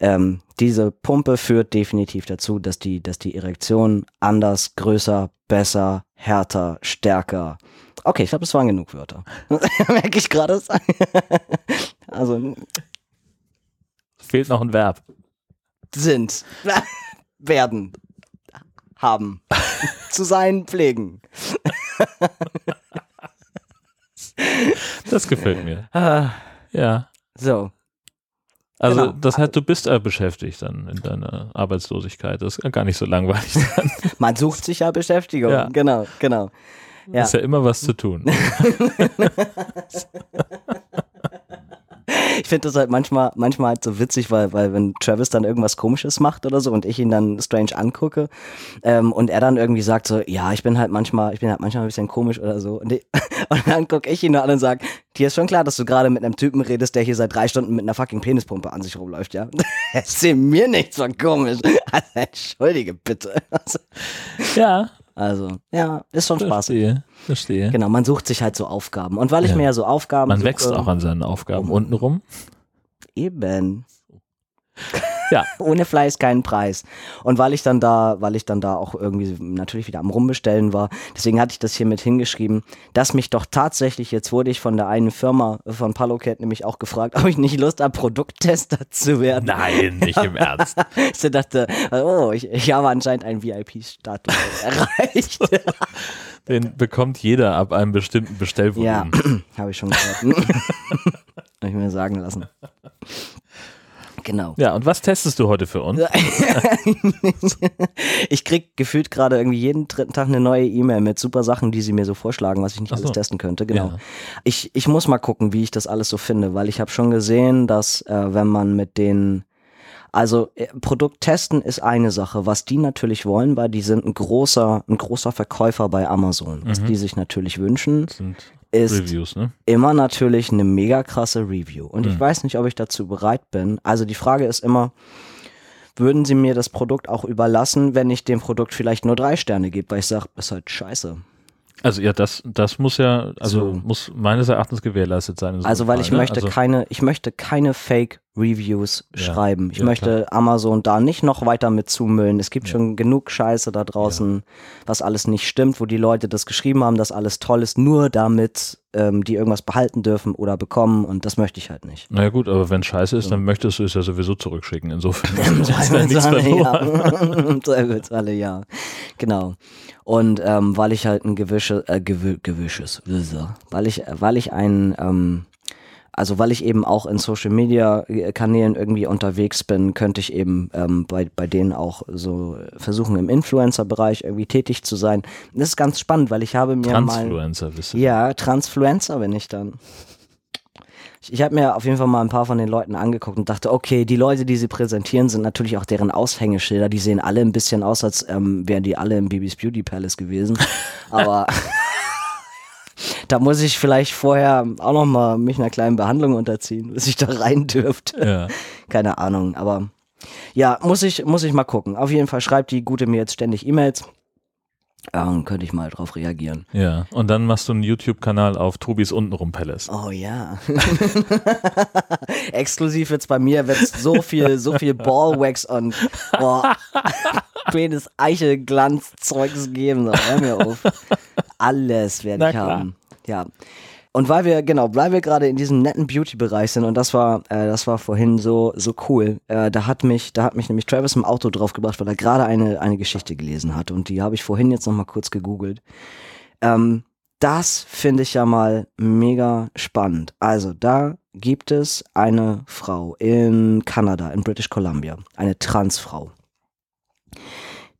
Speaker 1: ähm, diese Pumpe führt definitiv dazu, dass die, dass die Erektion anders, größer, besser, härter, stärker. Okay, ich glaube, das waren genug Wörter. [laughs] Merke ich gerade. [laughs] also
Speaker 4: Fehlt noch ein Verb.
Speaker 1: sind, [laughs] werden, haben, zu sein, pflegen.
Speaker 4: Das gefällt mir.
Speaker 1: Ah,
Speaker 4: Ja.
Speaker 1: So,
Speaker 4: Also
Speaker 1: Genau.
Speaker 4: das heißt, du bist äh, beschäftigt dann in deiner Arbeitslosigkeit. Das ist gar nicht so langweilig. Dann.
Speaker 1: man sucht sich ja Beschäftigung.
Speaker 4: Ja.
Speaker 1: Genau, genau. Ja.
Speaker 4: Ist ja immer was zu tun.
Speaker 1: Ich finde das halt manchmal, manchmal halt so witzig, weil, weil wenn Travis dann irgendwas komisches macht oder so und ich ihn dann strange angucke ähm, und er dann irgendwie sagt so, ja, ich bin halt manchmal, ich bin halt manchmal ein bisschen komisch oder so. Und, die, [laughs] und dann gucke ich ihn nur an und sage, dir ist schon klar, dass du gerade mit einem Typen redest, der hier seit drei Stunden mit einer fucking Penispumpe an sich rumläuft, ja? [laughs] Erzähl mir nicht so komisch. Also, [laughs] entschuldige bitte. Also,
Speaker 4: ja,
Speaker 1: also, ja, ist schon spaßig.
Speaker 4: verstehe. Verstehe.
Speaker 1: Genau, man sucht sich halt so Aufgaben. Und weil ich
Speaker 4: Ja.
Speaker 1: mir ja so Aufgaben
Speaker 4: Man
Speaker 1: suche,
Speaker 4: wächst auch an seinen Aufgaben
Speaker 1: Oh.
Speaker 4: untenrum.
Speaker 1: Eben. [laughs]
Speaker 4: Ja. [laughs]
Speaker 1: Ohne Fleiß keinen Preis. Und weil ich dann da, weil ich dann da auch irgendwie natürlich wieder am Rumbestellen war, deswegen hatte ich das hier mit hingeschrieben, dass mich doch tatsächlich, jetzt wurde ich von der einen Firma von Palocat nämlich auch gefragt, [laughs] ob ich nicht Lust habe, Produkttester zu werden.
Speaker 4: Nein, nicht im [laughs] Ernst.
Speaker 1: Ich dachte, oh, ich, ich habe anscheinend einen VIP-Status erreicht.
Speaker 4: Den bekommt jeder ab einem bestimmten
Speaker 1: ja,
Speaker 4: Bestellvolumen. [clears throat]
Speaker 1: habe ich schon gehört. habe ich mir sagen lassen. Genau.
Speaker 4: Ja, und was testest du heute für uns? [laughs]
Speaker 1: ich krieg gefühlt gerade irgendwie jeden dritten Tag eine neue E-Mail mit super Sachen, die sie mir so vorschlagen, was ich nicht
Speaker 4: so.
Speaker 1: alles testen könnte. Genau.
Speaker 4: Ja.
Speaker 1: Ich, ich muss mal gucken, wie ich das alles so finde, weil ich habe schon gesehen, dass äh, wenn man mit den also äh, Produkt testen ist eine Sache, was die natürlich wollen, weil die sind ein großer, ein großer Verkäufer bei Amazon. Was
Speaker 4: Mhm.
Speaker 1: die sich natürlich wünschen,
Speaker 4: sind
Speaker 1: ist
Speaker 4: Reviews, ne?
Speaker 1: immer natürlich eine mega krasse Review. Und ich
Speaker 4: Mhm.
Speaker 1: weiß nicht, ob ich dazu bereit bin. Also die Frage ist immer, würden sie mir das Produkt auch überlassen, wenn ich dem Produkt vielleicht nur drei Sterne gebe, weil ich sage, ist halt scheiße.
Speaker 4: Also ja, das, das muss ja, also
Speaker 1: So.
Speaker 4: muss meines Erachtens gewährleistet sein. in so
Speaker 1: Also weil
Speaker 4: Fall,
Speaker 1: ich
Speaker 4: ne?
Speaker 1: möchte
Speaker 4: also,
Speaker 1: keine, ich möchte keine Fake Reviews
Speaker 4: Ja,
Speaker 1: schreiben. Ich
Speaker 4: ja,
Speaker 1: möchte Amazon da nicht noch weiter mit zumüllen. Es gibt
Speaker 4: Ja.
Speaker 1: schon genug Scheiße da draußen, was alles nicht stimmt, wo die Leute das geschrieben haben, dass alles toll ist, nur damit ähm, die irgendwas behalten dürfen oder bekommen und das möchte ich halt nicht.
Speaker 4: Naja gut, aber wenn scheiße ist, dann möchtest du es ja sowieso zurückschicken. Insofern [laughs] [laughs] ist da nichts
Speaker 1: Zweifelsfalle,
Speaker 4: verloren.
Speaker 1: ja. Im [laughs] Zweifelsfalle, ja. Genau. Und ähm, weil ich halt ein gewische, äh, gewisches, weil ich, weil ich ein, ähm, also weil ich eben auch in Social Media äh, Kanälen irgendwie unterwegs bin, könnte ich eben ähm, bei, bei denen auch so versuchen, im Influencer-Bereich irgendwie tätig zu sein. Das ist ganz spannend, weil ich habe mir mal.
Speaker 4: Transfluencer, wisst ihr.
Speaker 1: Ja, Transfluencer bin ich dann. Ich, ich habe mir auf jeden Fall mal ein paar von den Leuten angeguckt und dachte, okay, die Leute, die sie präsentieren, sind natürlich auch deren Aushängeschilder. Die sehen alle ein bisschen aus, als ähm, wären die alle im Bibis Beauty Palace gewesen. [laughs] Aber da muss ich vielleicht vorher auch noch mal mich einer kleinen Behandlung unterziehen, bis ich da rein dürfte.
Speaker 4: Ja. [laughs]
Speaker 1: Keine Ahnung, aber ja, muss ich, muss ich mal gucken. Auf jeden Fall schreibt die Gute mir jetzt ständig E-Mails. Ähm, könnte ich mal drauf reagieren.
Speaker 4: Ja. Und dann machst du einen YouTube-Kanal auf Tobis untenrum Palace.
Speaker 1: Oh ja. [laughs] Exklusiv jetzt bei mir wird so viel, so viel Ballwax und boah, [laughs] Penis Eichelglanz-Zeugs geben. So, hör mir auf. Alles werde ich haben. Ja. Und weil wir, genau, weil wir gerade in diesem netten Beauty-Bereich sind und das war, äh, das war vorhin so, so cool. Äh, da hat mich, da hat mich nämlich Travis im Auto draufgebracht, weil er gerade eine, eine Geschichte gelesen hat und die habe ich vorhin jetzt nochmal kurz gegoogelt. Ähm, das finde ich ja mal mega spannend. Also da gibt es eine Frau in Kanada, in British Columbia, eine Transfrau.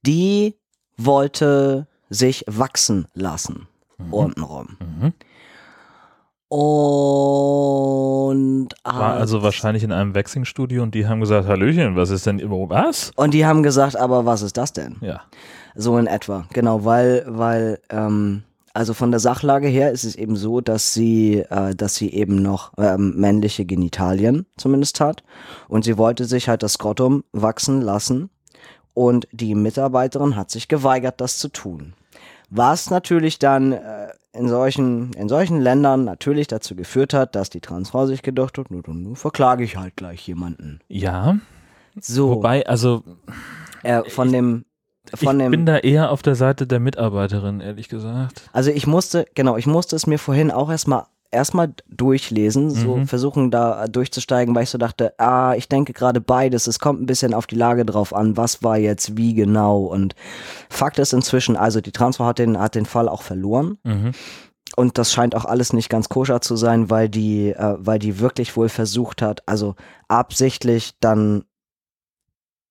Speaker 1: Die wollte sich wachsen lassen, untenrum.
Speaker 4: Mhm.
Speaker 1: Und,
Speaker 4: War also wahrscheinlich in einem Waxing-Studio und die haben gesagt, Hallöchen, was ist denn was?
Speaker 1: und die haben gesagt, aber was ist das denn?
Speaker 4: Ja.
Speaker 1: So in etwa, genau, weil, weil, ähm, also von der Sachlage her ist es eben so, dass sie, äh, dass sie eben noch ähm, männliche Genitalien zumindest hat und sie wollte sich halt das Skrotum wachsen lassen und die Mitarbeiterin hat sich geweigert, das zu tun. Was natürlich dann äh, in solchen, in solchen Ländern natürlich dazu geführt hat, dass die Transfrau sich gedacht hat, nur, nur verklage ich halt gleich jemanden.
Speaker 4: Ja,
Speaker 1: So,
Speaker 4: wobei, also
Speaker 1: äh, von dem, von
Speaker 4: ich
Speaker 1: dem,
Speaker 4: bin da eher auf der Seite der Mitarbeiterin, ehrlich gesagt.
Speaker 1: Also ich musste, genau, ich musste es mir vorhin auch erstmal erstmal durchlesen, so
Speaker 4: Mhm.
Speaker 1: versuchen da durchzusteigen, weil ich so dachte, ah, ich denke gerade beides, es kommt ein bisschen auf die Lage drauf an, was war jetzt wie genau und Fakt ist inzwischen, also die Transfer hat den, hat den Fall auch verloren
Speaker 4: Mhm.
Speaker 1: und das scheint auch alles nicht ganz koscher zu sein, weil die, äh, weil die wirklich wohl versucht hat, also absichtlich dann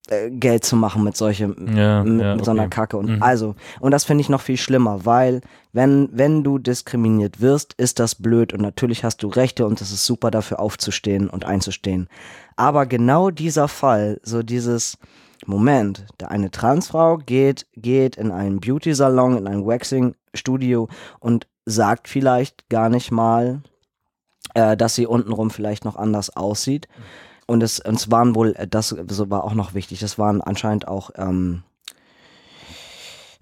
Speaker 1: äh, Geld zu machen mit solchem,
Speaker 4: Ja,
Speaker 1: mit,
Speaker 4: ja,
Speaker 1: mit so einer
Speaker 4: okay.
Speaker 1: Kacke. Und
Speaker 4: Mhm.
Speaker 1: also, und das finde ich noch viel schlimmer, weil wenn, wenn du diskriminiert wirst, ist das blöd und natürlich hast du Rechte und es ist super dafür aufzustehen und einzustehen. Aber genau dieser Fall, so dieses Moment, da eine Transfrau geht, geht in einen Beauty-Salon, in ein Waxing-Studio und sagt vielleicht gar nicht mal, äh, dass sie untenrum vielleicht noch anders aussieht. Und es, und es waren wohl, äh, das so war auch noch wichtig, das waren anscheinend auch ähm,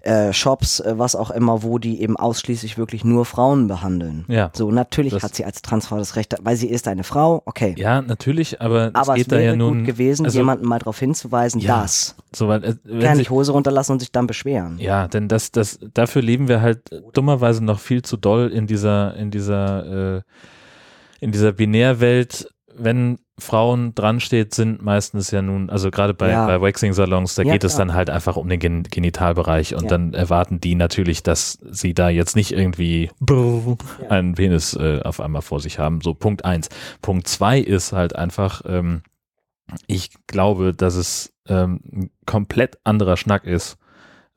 Speaker 1: äh, Shops, äh, was auch immer, wo die eben ausschließlich wirklich nur Frauen behandeln.
Speaker 4: Ja.
Speaker 1: So, natürlich
Speaker 4: Das-
Speaker 1: hat sie als Transfrau das Recht, weil sie ist eine Frau, okay.
Speaker 4: Ja, natürlich, aber,
Speaker 1: Aber
Speaker 4: es
Speaker 1: es wäre
Speaker 4: ja nun.
Speaker 1: gut gewesen,
Speaker 4: also,
Speaker 1: jemanden mal darauf hinzuweisen,
Speaker 4: Ja,
Speaker 1: dass.
Speaker 4: So, weil, äh,
Speaker 1: Kann
Speaker 4: sich,
Speaker 1: nicht Hose runterlassen und sich dann beschweren.
Speaker 4: ja, denn das, das, dafür leben wir halt dummerweise noch viel zu doll in dieser, in dieser, äh, in dieser Binärwelt. Wenn Frauen dran steht, sind meistens ja nun, also gerade bei,
Speaker 1: Ja.
Speaker 4: bei Waxing-Salons, da
Speaker 1: Ja,
Speaker 4: geht es
Speaker 1: klar.
Speaker 4: dann halt einfach um den Gen Genitalbereich und
Speaker 1: Ja.
Speaker 4: dann erwarten die natürlich, dass sie da jetzt nicht irgendwie einen Penis äh, auf einmal vor sich haben. So Punkt eins. Punkt zwei ist halt einfach, ähm, ich glaube, dass es ähm, ein komplett anderer Schnack ist,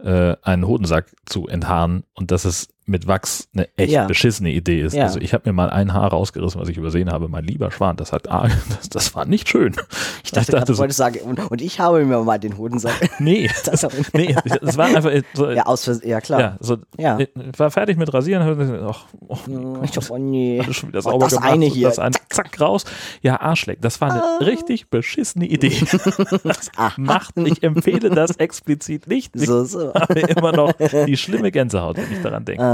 Speaker 4: äh, einen Hodensack zu enthaaren und dass es mit Wachs eine echt
Speaker 1: Ja.
Speaker 4: beschissene Idee ist.
Speaker 1: Ja.
Speaker 4: Also ich habe mir mal ein Haar rausgerissen, was ich übersehen habe. Mein lieber Schwan, das hat, ah, [laughs] das, das war nicht schön.
Speaker 1: Ich dachte, gerade,
Speaker 4: so,
Speaker 1: du wolltest sagen, und, und ich habe mir mal den Hodensack. [laughs]
Speaker 4: nee, [laughs]
Speaker 1: Das
Speaker 4: nee, das war einfach so,
Speaker 1: ja, aus ja klar.
Speaker 4: ja, so,
Speaker 1: Ja.
Speaker 4: ich war fertig mit Rasieren, ach, oh,
Speaker 1: Ich hab, oh nee.
Speaker 4: alles schon wieder
Speaker 1: Oh,
Speaker 4: sauber
Speaker 1: das
Speaker 4: gemacht.
Speaker 1: eine hier.
Speaker 4: Das eine, zack, raus. Ja, Arschleck. Das war eine
Speaker 1: Ah.
Speaker 4: richtig beschissene Idee. Das
Speaker 1: Ah.
Speaker 4: macht, ich empfehle das explizit nicht. Ich
Speaker 1: So, so.
Speaker 4: habe immer noch die schlimme Gänsehaut, wenn ich daran denke.
Speaker 1: Ah,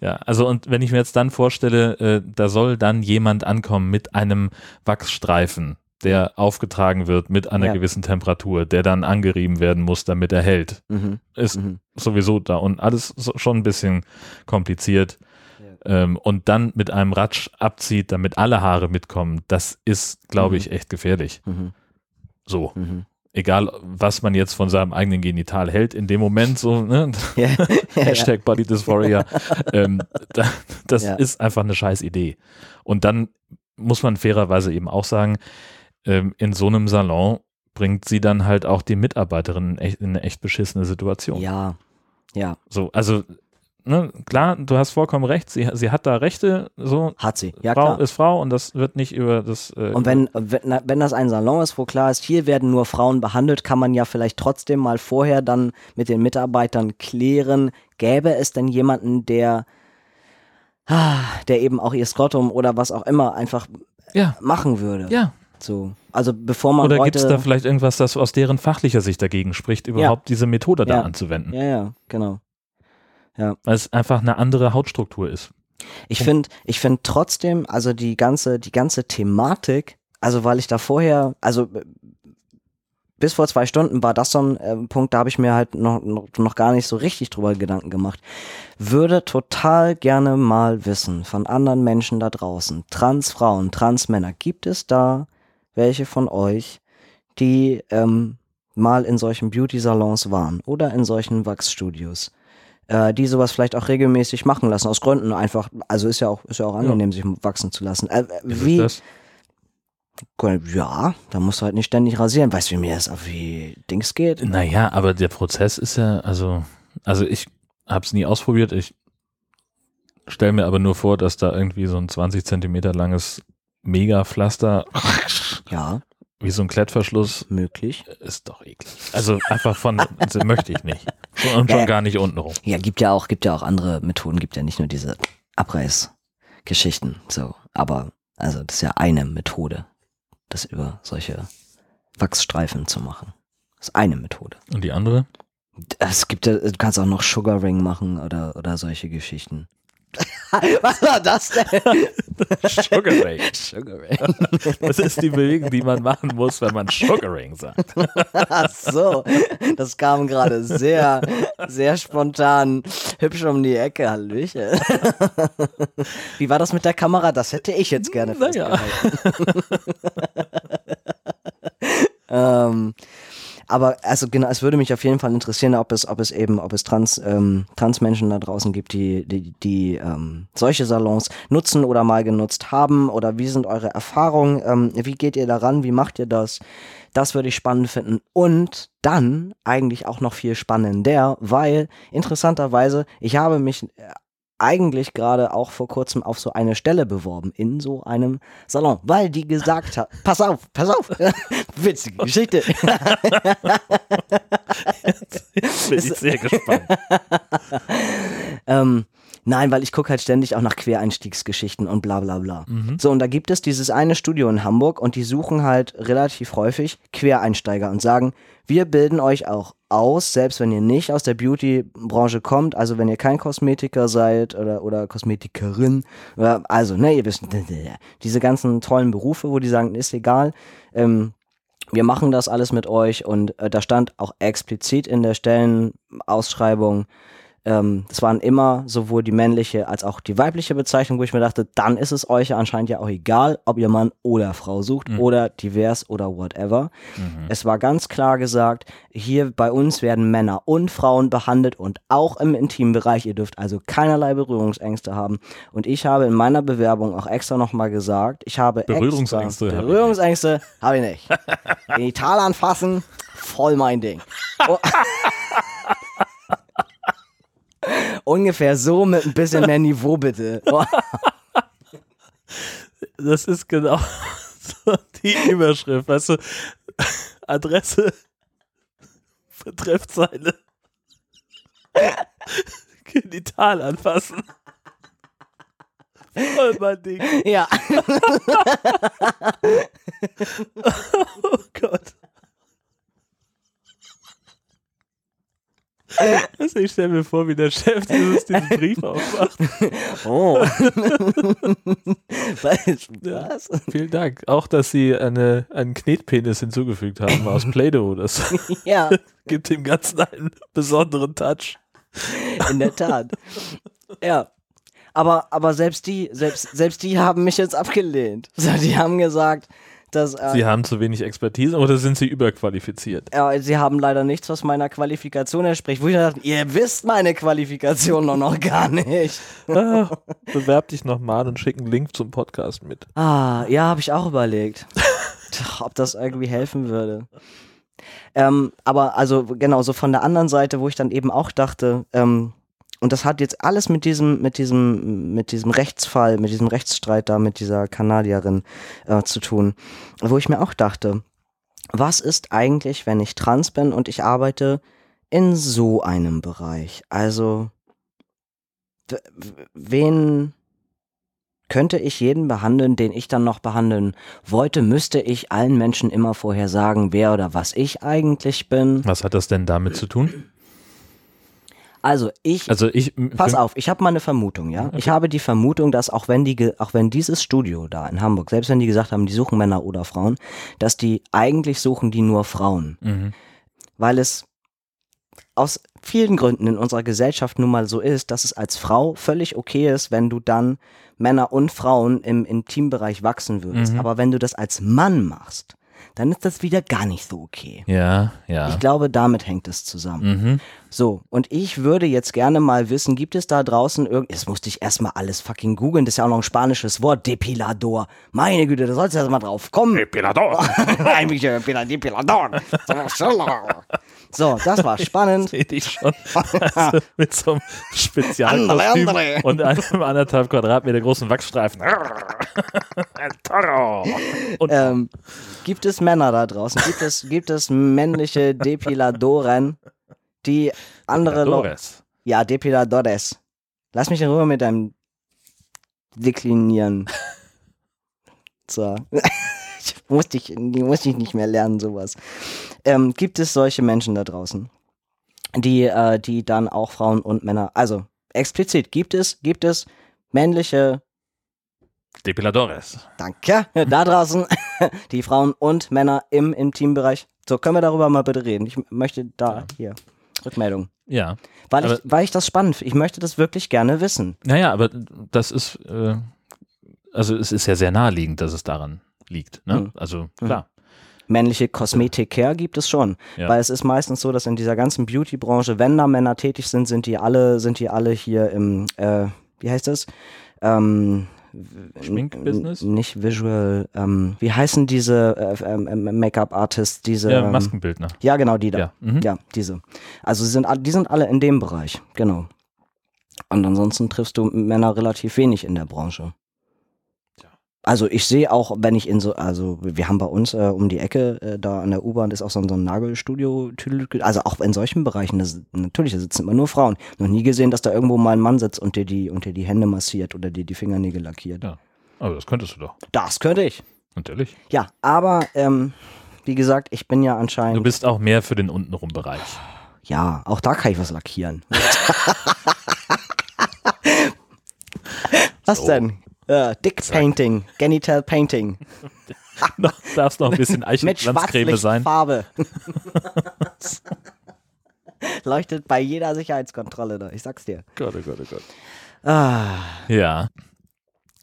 Speaker 4: Ja, also und wenn ich mir jetzt dann vorstelle, äh, da soll dann jemand ankommen mit einem Wachsstreifen, der aufgetragen wird mit einer
Speaker 1: Ja.
Speaker 4: gewissen Temperatur, der dann angerieben werden muss, damit er hält.
Speaker 1: mhm,
Speaker 4: Ist
Speaker 1: mhm.
Speaker 4: sowieso da und alles so, schon ein bisschen kompliziert. Ähm, und dann mit einem Ratsch abzieht, damit alle Haare mitkommen, das ist, glaube
Speaker 1: Mhm.
Speaker 4: ich, echt gefährlich.
Speaker 1: Mhm,
Speaker 4: So,
Speaker 1: mhm.
Speaker 4: Egal was man jetzt von seinem eigenen Genital hält, in dem Moment so, ne? [laughs]
Speaker 1: Ja, ja.
Speaker 4: Hashtag Body Dysphoria, ähm, da, das
Speaker 1: Ja.
Speaker 4: ist einfach eine scheiß Idee. Und dann muss man fairerweise eben auch sagen, ähm, in so einem Salon bringt sie dann halt auch die Mitarbeiterin in, echt, in eine echt beschissene Situation.
Speaker 1: Ja, ja,
Speaker 4: So, also ne, klar, du hast vollkommen recht, sie, sie hat da Rechte, so
Speaker 1: hat sie. Ja,
Speaker 4: Frau
Speaker 1: klar.
Speaker 4: ist Frau und das wird nicht über das äh,
Speaker 1: Und wenn, wenn, wenn das ein Salon ist, wo klar ist, hier werden nur Frauen behandelt, kann man ja vielleicht trotzdem mal vorher dann mit den Mitarbeitern klären, gäbe es denn jemanden, der, ah, der eben auch ihr Skottum oder was auch immer einfach
Speaker 4: ja,
Speaker 1: machen würde.
Speaker 4: ja.
Speaker 1: So. Also bevor man
Speaker 4: Oder gibt es da vielleicht irgendwas, das aus deren fachlicher Sicht dagegen spricht, überhaupt diese Methode da
Speaker 1: Ja.
Speaker 4: anzuwenden?
Speaker 1: Ja, ja, genau. Ja.
Speaker 4: Weil es einfach eine andere Hautstruktur ist.
Speaker 1: Ich finde, ich finde trotzdem, also die ganze, die ganze Thematik, also weil ich da vorher, also äh, bis vor zwei Stunden war das so ein äh, Punkt, da habe ich mir halt noch, noch, noch gar nicht so richtig drüber Gedanken gemacht. Würde total gerne mal wissen von anderen Menschen da draußen, Transfrauen, Transmänner, gibt es da welche von euch, die ähm, mal in solchen Beauty-Salons waren oder in solchen Wachsstudios? Äh, die sowas vielleicht auch regelmäßig machen lassen, aus Gründen einfach, also ist ja auch, ist ja auch angenehm, sich wachsen zu lassen. Äh,
Speaker 4: Ist
Speaker 1: wie, ja, da musst du halt nicht ständig rasieren. Weißt du, wie mir das auf wie Dings geht?
Speaker 4: Naja, aber der Prozess ist ja, also, also ich habe es nie ausprobiert. Ich stelle mir aber nur vor, dass da irgendwie so ein 20 Zentimeter langes Mega-Pflaster
Speaker 1: Ja,
Speaker 4: wie so ein Klettverschluss
Speaker 1: möglich.
Speaker 4: ist doch eklig. Also einfach von, also möchte ich nicht. Und schon
Speaker 1: Ja.
Speaker 4: gar nicht untenrum.
Speaker 1: Ja, gibt ja auch, gibt ja auch andere Methoden, gibt ja nicht nur diese Abreißgeschichten, so. Aber, also, das ist ja eine Methode, das über solche Wachsstreifen zu machen. Das ist eine Methode.
Speaker 4: Und die andere?
Speaker 1: Es gibt ja, du kannst auch noch Sugar Ring machen oder, oder solche Geschichten. [laughs] Was war das denn?
Speaker 4: Sugaring.
Speaker 1: Sugar Ring. [laughs]
Speaker 4: Das ist die Bewegung, die man machen muss, wenn man Sugaring sagt. [laughs]
Speaker 1: Ach so, das kam gerade sehr, sehr spontan, hübsch um die Ecke, Hallöchen. Wie war das mit der Kamera? Das hätte ich jetzt gerne
Speaker 4: Naja.
Speaker 1: festgehalten. ähm, aber also genau, es würde mich auf jeden Fall interessieren, ob es, ob es eben, ob es Trans, ähm, Transmenschen da draußen gibt, die, die, die ähm, solche Salons nutzen oder mal genutzt haben oder wie sind eure Erfahrungen? Ähm, wie geht ihr daran? Wie macht ihr das? Das würde ich spannend finden. Und dann eigentlich auch noch viel spannender, weil interessanterweise, ich habe mich äh, eigentlich gerade auch vor kurzem auf so eine Stelle beworben in so einem Salon, weil die gesagt hat, [laughs] pass auf, pass auf, [laughs] witzige Geschichte. [laughs]
Speaker 4: Bin ich sehr gespannt.
Speaker 1: ähm, nein, weil ich gucke halt ständig auch nach Quereinstiegsgeschichten und bla bla bla. So, und da gibt es dieses eine Studio in Hamburg und die suchen halt relativ häufig Quereinsteiger und sagen, wir bilden euch auch aus, selbst wenn ihr nicht aus der Beauty-Branche kommt, also wenn ihr kein Kosmetiker seid oder, oder Kosmetikerin, oder, also, ne, ihr wisst, [laughs] diese ganzen tollen Berufe, wo die sagen, ist egal, ähm, wir machen das alles mit euch und äh, da stand auch explizit in der Stellenausschreibung, ähm, es waren immer sowohl die männliche als auch die weibliche Bezeichnung, wo ich mir dachte, dann ist es euch ja anscheinend ja auch egal, ob ihr Mann oder Frau sucht oder divers oder whatever. Es war ganz klar gesagt, hier bei uns werden Männer und Frauen behandelt und auch im Intimbereich. Ihr dürft also keinerlei Berührungsängste haben. Und ich habe in meiner Bewerbung auch extra nochmal gesagt, ich habe
Speaker 4: Berührungsängste
Speaker 1: extra, Berührungsängste habe ich nicht. [laughs] Genital anfassen, voll mein Ding. [laughs] Ungefähr so mit ein bisschen mehr Niveau, bitte.
Speaker 4: Das ist genau [laughs] so die Überschrift, weißt du? Adresse, Betreffzeile, Genital anfassen. Voll mein Ding.
Speaker 1: Ja. [laughs]
Speaker 4: Oh Gott. Also ich stelle mir vor, wie der Chef dieses, diesen [laughs] Brief aufmacht.
Speaker 1: Oh. [laughs] Was? Was?
Speaker 4: Vielen Dank. Auch, dass Sie eine, einen Knetpenis hinzugefügt haben aus Play-Doh. Das [laughs]
Speaker 1: Ja,
Speaker 4: gibt dem Ganzen einen besonderen Touch.
Speaker 1: in der Tat. Ja. Aber, aber selbst die, selbst, selbst die haben mich jetzt abgelehnt. So, die haben gesagt, dass äh,
Speaker 4: Sie haben zu wenig Expertise oder sind Sie überqualifiziert?
Speaker 1: ja, sie haben leider nichts, was meiner Qualifikation entspricht. Wo ich dachte, ihr wisst meine Qualifikation noch, noch gar nicht. [laughs]
Speaker 4: Ah, bewerb dich nochmal und schick einen Link zum Podcast mit.
Speaker 1: Ah, ja, habe ich auch überlegt. [laughs] Ob das irgendwie helfen würde. Ähm, aber also genau, so von der anderen Seite, wo ich dann eben auch dachte, ähm, und das hat jetzt alles mit diesem, mit diesem, mit diesem Rechtsfall, mit diesem Rechtsstreit da, mit dieser Kanadierin äh, zu tun, wo ich mir auch dachte, was ist eigentlich, wenn ich trans bin und ich arbeite in so einem Bereich? Also, wen könnte ich jeden behandeln, den ich dann noch behandeln wollte? Müsste ich allen Menschen immer vorher sagen, wer oder was ich eigentlich bin?
Speaker 4: Was hat das denn damit zu tun?
Speaker 1: Also ich,
Speaker 4: Also ich.
Speaker 1: pass auf, ich habe mal eine Vermutung, ja. Ich habe die Vermutung, dass auch wenn die, auch wenn dieses Studio da in Hamburg, selbst wenn die gesagt haben, die suchen Männer oder Frauen, dass die eigentlich suchen die nur Frauen,
Speaker 4: Mhm.
Speaker 1: weil es aus vielen Gründen in unserer Gesellschaft nun mal so ist, dass es als Frau völlig okay ist, wenn du dann Männer und Frauen im Intimbereich wachsen würdest.
Speaker 4: Mhm.
Speaker 1: Aber wenn du das als Mann machst, dann ist das wieder gar nicht so okay.
Speaker 4: Ja, ja.
Speaker 1: Ich glaube, damit hängt es zusammen.
Speaker 4: Mhm.
Speaker 1: So, und ich würde jetzt gerne mal wissen, gibt es da draußen irgend... Das musste ich erstmal alles fucking googeln, das ist ja auch noch ein spanisches Wort, Depilador. Meine Güte, da sollst du erst mal drauf kommen.
Speaker 4: Depilador. [laughs]
Speaker 1: Eigentlich äh, Depila- Depilador. [laughs] So, das war spannend.
Speaker 4: Sehe dich schon also mit so einem Spezialkostüm
Speaker 1: Andere, andere.
Speaker 4: und einem anderthalb Quadratmeter großen Wachsstreifen. Ein Toro. Und
Speaker 1: Ähm, gibt es Männer da draußen? Gibt es, gibt es männliche Depiladoren, die andere Leute...
Speaker 4: Dores.
Speaker 1: Ja, Depiladores. Lass mich in Ruhe mit deinem Deklinieren. [laughs] So. Ich musste ich, die musste ich nicht mehr lernen, sowas. Ähm, gibt es solche Menschen da draußen, die, äh, die dann auch Frauen und Männer, also explizit, gibt es, gibt es männliche,
Speaker 4: Depiladores.
Speaker 1: danke, da draußen, [laughs] die Frauen und Männer im Intimbereich. So, können wir darüber mal bitte reden? Ich möchte da, hier, Rückmeldung.
Speaker 4: Ja.
Speaker 1: Weil ich,
Speaker 4: Aber-
Speaker 1: weil ich das spannend finde. Ich möchte das wirklich gerne wissen.
Speaker 4: Naja, aber das ist, äh, also es ist ja sehr naheliegend, dass es daran liegt. Ne?
Speaker 1: Mhm.
Speaker 4: Also klar.
Speaker 1: Männliche Kosmetik-Care gibt es schon.
Speaker 4: Ja.
Speaker 1: Weil es ist meistens so, dass in dieser ganzen Beauty-Branche, wenn da Männer tätig sind, sind die alle, sind die alle hier im, äh, wie heißt das? Ähm,
Speaker 4: Schminkbusiness?
Speaker 1: Nicht Visual, ähm, wie heißen diese äh, ähm, ähm, Make-up-Artists, diese
Speaker 4: Ja,
Speaker 1: ähm,
Speaker 4: Maskenbildner.
Speaker 1: Ja, genau, die da.
Speaker 4: Ja. Mhm.
Speaker 1: Ja, diese. Also sie sind, die sind alle in dem Bereich, genau. Und ansonsten triffst du Männer relativ wenig in der Branche. Also ich sehe auch, wenn ich in so, also wir haben bei uns äh, um die Ecke, äh, da an der U-Bahn ist auch so, ein- so ein Nagelstudio, also auch in solchen Bereichen, das, natürlich, da sitzen immer nur Frauen. Noch nie gesehen, dass da irgendwo mal ein Mann sitzt und dir die, und dir die Hände massiert oder dir die Fingernägel lackiert.
Speaker 4: Ja. Aber das könntest du doch.
Speaker 1: Das könnte ich.
Speaker 4: Natürlich.
Speaker 1: Ja, aber ähm, wie gesagt, ich bin ja
Speaker 4: Du
Speaker 1: anscheinend,
Speaker 4: bist auch mehr für den untenrum Bereich.
Speaker 1: ja, auch da kann ich was lackieren. [laughs] Was
Speaker 4: So.
Speaker 1: denn? Äh, Dick Painting, Genital Painting. [laughs]
Speaker 4: noch, darfst noch ein bisschen [laughs]
Speaker 1: Mit
Speaker 4: Eichenglanzcreme sein.
Speaker 1: Schwarzlichtfarbe. [laughs] Leuchtet bei jeder Sicherheitskontrolle da, ich sag's dir.
Speaker 4: Gott, oh Gott, oh Gott.
Speaker 1: Ah,
Speaker 4: Ja.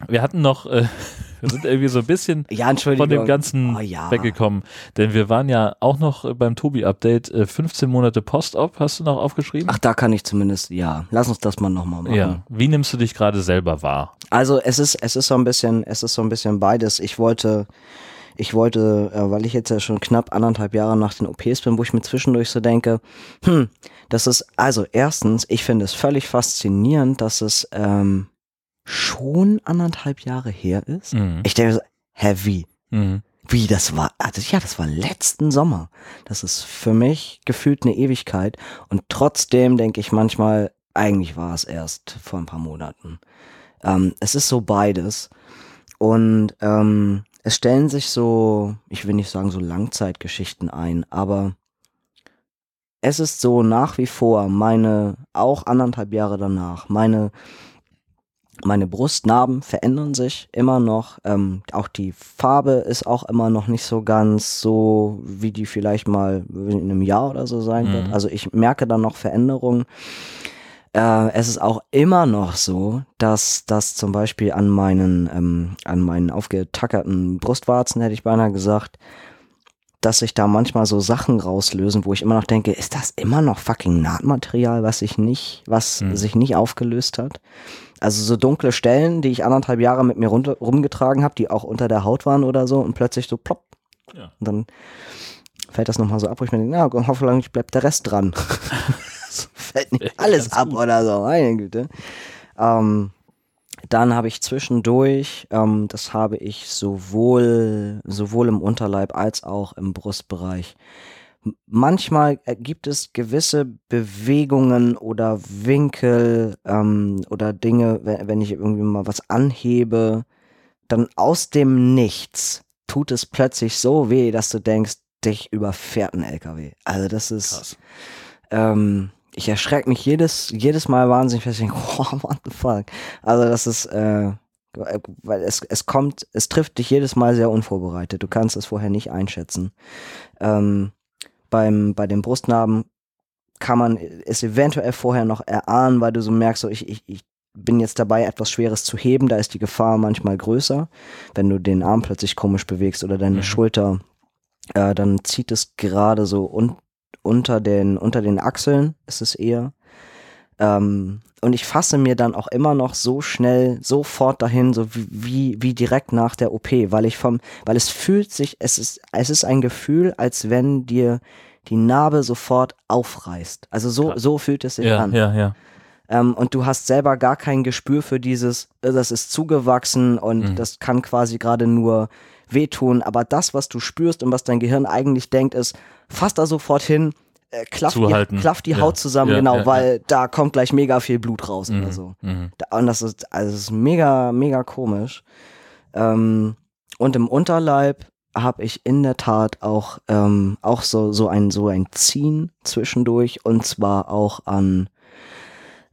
Speaker 4: Wir hatten noch, äh, [laughs] wir sind irgendwie so ein bisschen
Speaker 1: ja,
Speaker 4: von dem Ganzen
Speaker 1: Oh ja.
Speaker 4: weggekommen. Denn wir waren ja auch noch äh, beim Tobi-Update äh, 15 Monate Post-Op, hast du noch aufgeschrieben?
Speaker 1: Ach, da kann ich zumindest, ja. Lass uns das mal nochmal machen.
Speaker 4: ja. Wie nimmst du dich gerade selber wahr?
Speaker 1: Also es ist, es ist so ein bisschen, es ist so ein bisschen beides. Ich wollte, ich wollte, äh, weil ich jetzt ja schon knapp anderthalb Jahre nach den OPs bin, wo ich mir zwischendurch so denke, hm, das ist, also erstens, ich finde es völlig faszinierend, dass es ähm, schon anderthalb Jahre her ist.
Speaker 4: Mhm.
Speaker 1: Ich denke so, hä, wie?
Speaker 4: Mhm.
Speaker 1: Wie, das war, also ja, das war letzten Sommer. Das ist für mich gefühlt eine Ewigkeit. Und trotzdem denke ich manchmal, eigentlich war es erst vor ein paar Monaten. Ähm, es ist so beides. Und ähm, es stellen sich so, ich will nicht sagen so Langzeitgeschichten ein, aber es ist so nach wie vor meine, auch anderthalb Jahre danach, meine meine Brustnarben verändern sich immer noch. Ähm, auch die Farbe ist auch immer noch nicht so ganz so, wie die vielleicht mal in einem Jahr oder so sein wird.
Speaker 4: Mhm.
Speaker 1: Also ich merke da noch Veränderungen. Äh, es ist auch immer noch so, dass das zum Beispiel an meinen, ähm, an meinen aufgetackerten Brustwarzen, hätte ich beinahe gesagt, dass sich da manchmal so Sachen rauslösen, wo ich immer noch denke, ist das immer noch fucking Nahtmaterial, was sich nicht, was
Speaker 4: Hm.
Speaker 1: sich nicht aufgelöst hat? Also so dunkle Stellen, die ich anderthalb Jahre mit mir runter, rumgetragen habe, die auch unter der Haut waren oder so und plötzlich so plopp.
Speaker 4: Ja.
Speaker 1: Und dann fällt das nochmal so ab, wo ich mir denke, na, hoffentlich bleibt der Rest dran. [laughs] So fällt nicht alles ab
Speaker 4: gut.
Speaker 1: oder so, meine Güte. Ähm, dann habe ich zwischendurch, ähm, das habe ich sowohl, sowohl im Unterleib als auch im Brustbereich. Manchmal gibt es gewisse Bewegungen oder Winkel ähm, oder Dinge, wenn, wenn ich irgendwie mal was anhebe, dann aus dem Nichts tut es plötzlich so weh, dass du denkst, dich überfährt ein LKW. Also das ist, ähm, ich erschrecke mich jedes, jedes Mal wahnsinnig fest. Ich denke, [laughs] oh, what the fuck. Also das ist, äh, weil es, es kommt, es trifft dich jedes Mal sehr unvorbereitet. Du kannst es vorher nicht einschätzen. Ähm, beim, bei den Brustnarben kann man es eventuell vorher noch erahnen, weil du so merkst, so ich, ich, ich bin jetzt dabei, etwas Schweres zu heben, da ist die Gefahr manchmal größer. Wenn du den Arm plötzlich komisch bewegst oder deine
Speaker 4: Mhm.
Speaker 1: Schulter, äh, dann zieht es gerade so un unter, den, unter den Achseln, ist es eher. Ähm, und ich fasse mir dann auch immer noch so schnell sofort dahin, so wie, wie, direkt nach der OP, weil ich vom, weil es fühlt sich, es ist, es ist ein Gefühl, als wenn dir die Narbe sofort aufreißt. Also so, so fühlt es sich
Speaker 4: Ja,
Speaker 1: an.
Speaker 4: ja, ja.
Speaker 1: Ähm, und du hast selber gar kein Gespür für dieses, äh, das ist zugewachsen und
Speaker 4: Mhm.
Speaker 1: das kann quasi gerade nur wehtun. Aber das, was du spürst und was dein Gehirn eigentlich denkt, ist, fass da sofort hin, äh, klaff, die,
Speaker 4: Zuhalten.
Speaker 1: klaff die
Speaker 4: Ja.
Speaker 1: Haut zusammen,
Speaker 4: Ja,
Speaker 1: genau,
Speaker 4: ja,
Speaker 1: weil da kommt gleich mega viel Blut raus
Speaker 4: Mhm.
Speaker 1: oder so.
Speaker 4: Mhm.
Speaker 1: Da- Und das ist, also das ist mega, mega komisch. Ähm, und im Unterleib habe ich in der Tat auch, ähm, auch so, so ein, so ein Ziehen zwischendurch und zwar auch an,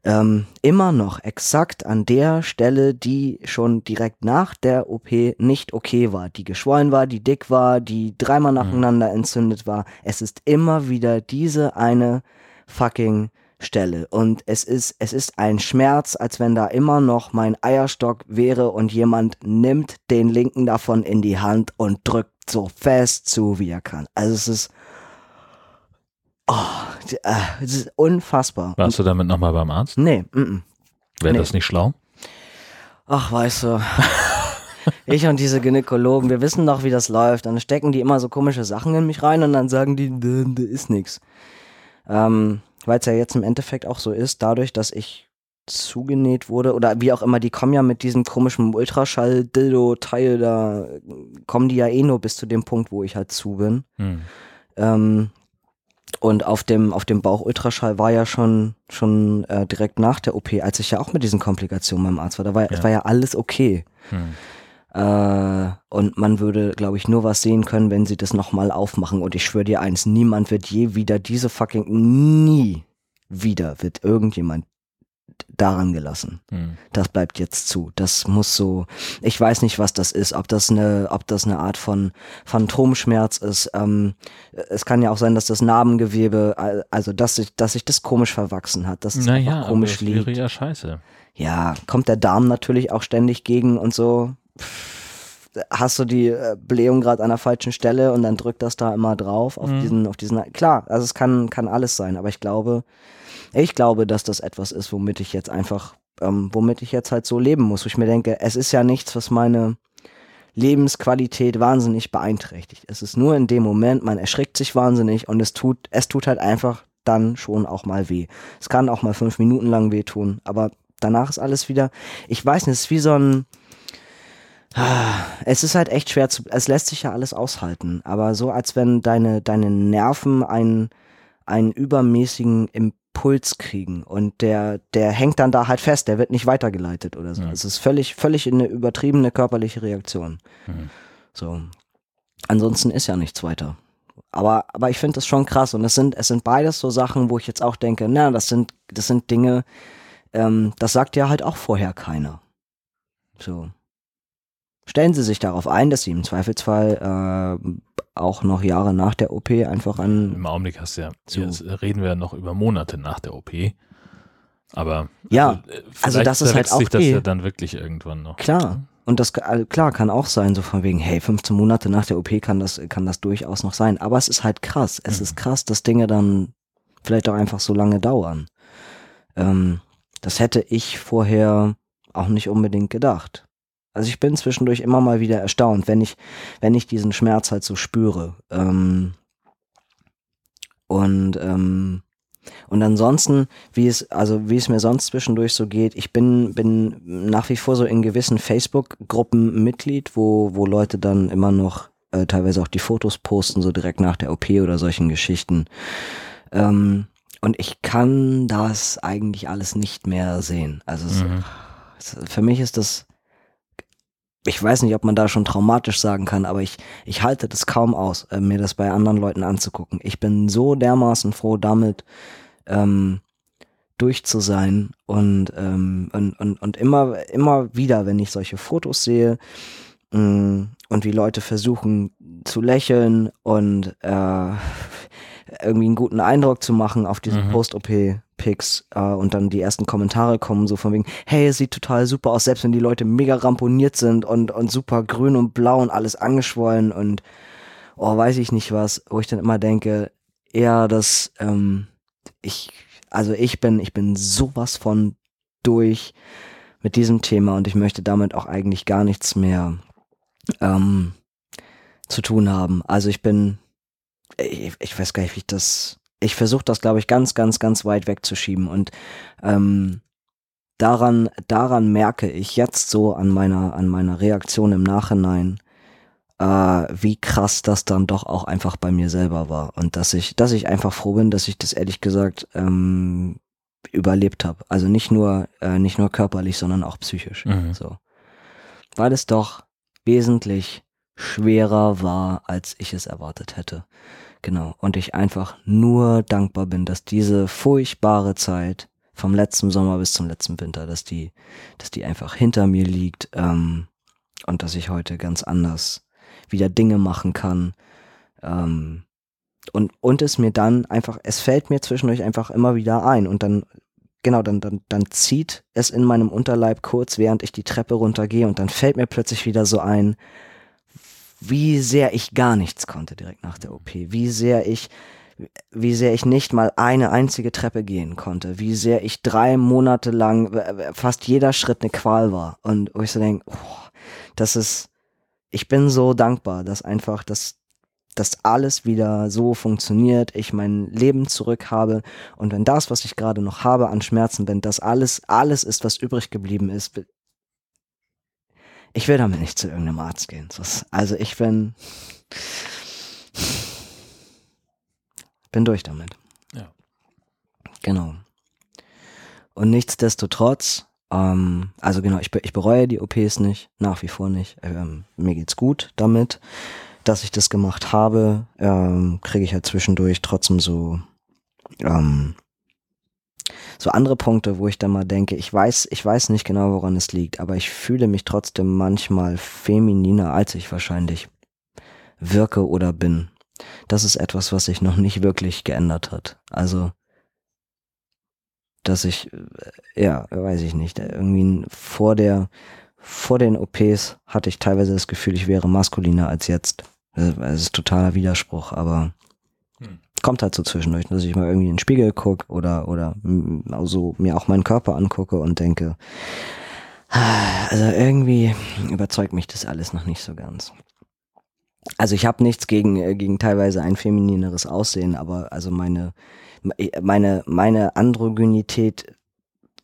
Speaker 1: ähm, immer noch exakt an der Stelle, die schon direkt nach der OP nicht okay war, die geschwollen war, die dick war, die dreimal nacheinander entzündet war. Es ist immer wieder diese eine fucking Stelle. Und es ist, es ist ein Schmerz, als wenn da immer noch mein Eierstock wäre und jemand nimmt den linken davon in die Hand und drückt so fest zu, wie er kann. Also es ist, oh, äh, es ist unfassbar.
Speaker 4: Warst du damit nochmal beim Arzt?
Speaker 1: Nee, mm.
Speaker 4: Wäre
Speaker 1: Nee.
Speaker 4: das nicht schlau?
Speaker 1: Ach, weißt du. Ich und diese Gynäkologen, wir wissen doch, wie das läuft. Dann stecken die immer so komische Sachen in mich rein und dann sagen die, da ist nix. Ähm, Weil es ja jetzt im Endeffekt auch so ist, dadurch, dass ich zugenäht wurde oder wie auch immer, die kommen ja mit diesem komischen Ultraschall-Dildo-Teil, da kommen die ja eh nur bis zu dem Punkt, wo ich halt zu bin.
Speaker 4: Hm.
Speaker 1: Ähm, und auf dem, auf dem Bauch-Ultraschall war ja schon, schon äh, direkt nach der OP, als ich ja auch mit diesen Komplikationen beim Arzt war, da war,
Speaker 4: Ja.
Speaker 1: war ja alles okay.
Speaker 4: Hm.
Speaker 1: Äh, und man würde, glaube ich, nur was sehen können, wenn sie das nochmal aufmachen. Und ich schwöre dir eins, niemand wird je wieder diese fucking, nie wieder wird irgendjemand daran gelassen.
Speaker 4: Hm.
Speaker 1: Das bleibt jetzt zu. Das muss so, ich weiß nicht, was das ist, ob das eine, ob das eine Art von Phantomschmerz ist. Ähm, es kann ja auch sein, dass das Narbengewebe, al- also dass sich, dass sich das komisch verwachsen hat, dass es
Speaker 4: Naja,
Speaker 1: einfach
Speaker 4: aber
Speaker 1: komisch
Speaker 4: wäre
Speaker 1: liegt.
Speaker 4: ja scheiße.
Speaker 1: Ja, kommt der Darm natürlich auch ständig gegen und so. Hast du die äh, Blähung gerade an der falschen Stelle und dann drückt das da immer drauf auf
Speaker 4: Mhm.
Speaker 1: diesen, auf diesen. Klar, also es kann, kann alles sein, aber ich glaube, ich glaube, dass das etwas ist, womit ich jetzt einfach, ähm, womit ich jetzt halt so leben muss. Wo ich mir denke, es ist ja nichts, was meine Lebensqualität wahnsinnig beeinträchtigt. Es ist nur in dem Moment, man erschrickt sich wahnsinnig und es tut, es tut halt einfach dann schon auch mal weh. Es kann auch mal fünf Minuten lang wehtun, aber danach ist alles wieder, ich weiß nicht, es ist wie so ein, es ist halt echt schwer zu, es lässt sich ja alles aushalten, aber so als wenn deine, deine Nerven einen, einen übermäßigen Impuls kriegen und der, der hängt dann da halt fest, der wird nicht weitergeleitet oder so.
Speaker 4: Ja.
Speaker 1: Es ist völlig, völlig eine übertriebene körperliche Reaktion.
Speaker 4: Mhm.
Speaker 1: So. Ansonsten ist ja nichts weiter. Aber, aber ich finde das schon krass und es sind, es sind beides so Sachen, wo ich jetzt auch denke, na, das sind, das sind Dinge, ähm, das sagt ja halt auch vorher keiner. So. Stellen Sie sich darauf ein, dass Sie im Zweifelsfall äh, auch noch Jahre nach der OP einfach an.
Speaker 4: Im Augenblick hast du ja,
Speaker 1: So.
Speaker 4: jetzt reden wir ja noch über Monate nach der OP. Aber
Speaker 1: Ja,
Speaker 4: also, äh,
Speaker 1: also
Speaker 4: vielleicht
Speaker 1: das ist halt auch
Speaker 4: sich das
Speaker 1: die-
Speaker 4: ja dann wirklich irgendwann noch.
Speaker 1: Klar. Und das äh, klar kann auch sein, so von wegen, hey, 15 Monate nach der OP kann das, kann das durchaus noch sein. Aber es ist halt krass. Es
Speaker 4: Mhm.
Speaker 1: ist krass, dass Dinge dann vielleicht auch einfach so lange dauern. Ähm, das hätte ich vorher auch nicht unbedingt gedacht. Also ich bin zwischendurch immer mal wieder erstaunt, wenn ich, wenn ich diesen Schmerz halt so spüre. Ähm, und ähm, und ansonsten, wie es, also wie es mir sonst zwischendurch so geht, ich bin, bin nach wie vor so in gewissen Facebook-Gruppen Mitglied, wo, wo Leute dann immer noch äh, teilweise auch die Fotos posten, so direkt nach der OP oder solchen Geschichten. Ähm, und ich kann das eigentlich alles nicht mehr sehen. Also
Speaker 4: Mhm.
Speaker 1: es, für mich ist das, ich weiß nicht, ob man da schon traumatisch sagen kann, aber ich, ich halte das kaum aus, äh, mir das bei anderen Leuten anzugucken. Ich bin so dermaßen froh damit, ähm, durch zu sein und, ähm, und, und, und immer, immer wieder, wenn ich solche Fotos sehe mh, und wie Leute versuchen zu lächeln und äh, irgendwie einen guten Eindruck zu machen auf diese
Speaker 4: Mhm.
Speaker 1: Post-OP-Pics äh, und dann die ersten Kommentare kommen so von wegen, hey, es sieht total super aus, selbst wenn die Leute mega ramponiert sind und, und super grün und blau und alles angeschwollen und oh, weiß ich nicht was, wo ich dann immer denke, eher das, ähm, ich, also ich bin, ich bin sowas von durch mit diesem Thema und ich möchte damit auch eigentlich gar nichts mehr ähm, zu tun haben. Also ich bin, ich, ich weiß gar nicht, wie ich das, ich versuche das, glaube ich, ganz, ganz, ganz weit wegzuschieben und ähm, daran, daran merke ich jetzt so an meiner, an meiner Reaktion im Nachhinein, äh, wie krass das dann doch auch einfach bei mir selber war und dass ich, dass ich einfach froh bin, dass ich das ehrlich gesagt ähm, überlebt habe. Also nicht nur, äh, nicht nur körperlich, sondern auch psychisch.
Speaker 4: Mhm.
Speaker 1: So, weil es doch wesentlich schwerer war, als ich es erwartet hätte. Genau. Und ich einfach nur dankbar bin, dass diese furchtbare Zeit vom letzten Sommer bis zum letzten Winter, dass die, dass die einfach hinter mir liegt ähm, und dass ich heute ganz anders wieder Dinge machen kann. Ähm, und, und es mir dann einfach, es fällt mir zwischendurch einfach immer wieder ein und dann, genau, dann, dann, dann zieht es in meinem Unterleib kurz, während ich die Treppe runtergehe und dann fällt mir plötzlich wieder so ein, wie sehr ich gar nichts konnte direkt nach der OP, wie sehr ich, wie sehr ich nicht mal eine einzige Treppe gehen konnte, wie sehr ich drei Monate lang fast jeder Schritt eine Qual war. Und wo ich so denke, oh, das ist, ich bin so dankbar, dass einfach das, dass alles wieder so funktioniert, ich mein Leben zurück habe. Und wenn das, was ich gerade noch habe an Schmerzen, wenn das alles, alles ist, was übrig geblieben ist, ich will damit nicht zu irgendeinem Arzt gehen. Das- Also ich bin, bin durch damit.
Speaker 4: Ja.
Speaker 1: Genau. Und nichtsdestotrotz, ähm, also genau, ich, ich bereue die OPs nicht, nach wie vor nicht. Ähm, mir geht's gut damit, dass ich das gemacht habe. Ähm, Kriege ich halt zwischendurch trotzdem so, ähm, so andere Punkte, wo ich dann mal denke, ich weiß, ich weiß nicht genau, woran es liegt, aber ich fühle mich trotzdem manchmal femininer, als ich wahrscheinlich wirke oder bin. Das ist etwas, was sich noch nicht wirklich geändert hat. Also, dass ich, äh, ja, weiß ich nicht, irgendwie vor der, vor den OPs hatte ich teilweise das Gefühl, ich wäre maskuliner als jetzt. Äh, Es ist totaler Widerspruch, aber. Kommt halt so zwischendurch, dass ich mal irgendwie in den Spiegel gucke oder, oder mm, also mir auch meinen Körper angucke und denke, ah, also irgendwie überzeugt mich das alles noch nicht so ganz. Also ich habe nichts gegen, äh, gegen teilweise ein feminineres Aussehen, aber also meine, meine, meine Androgynität,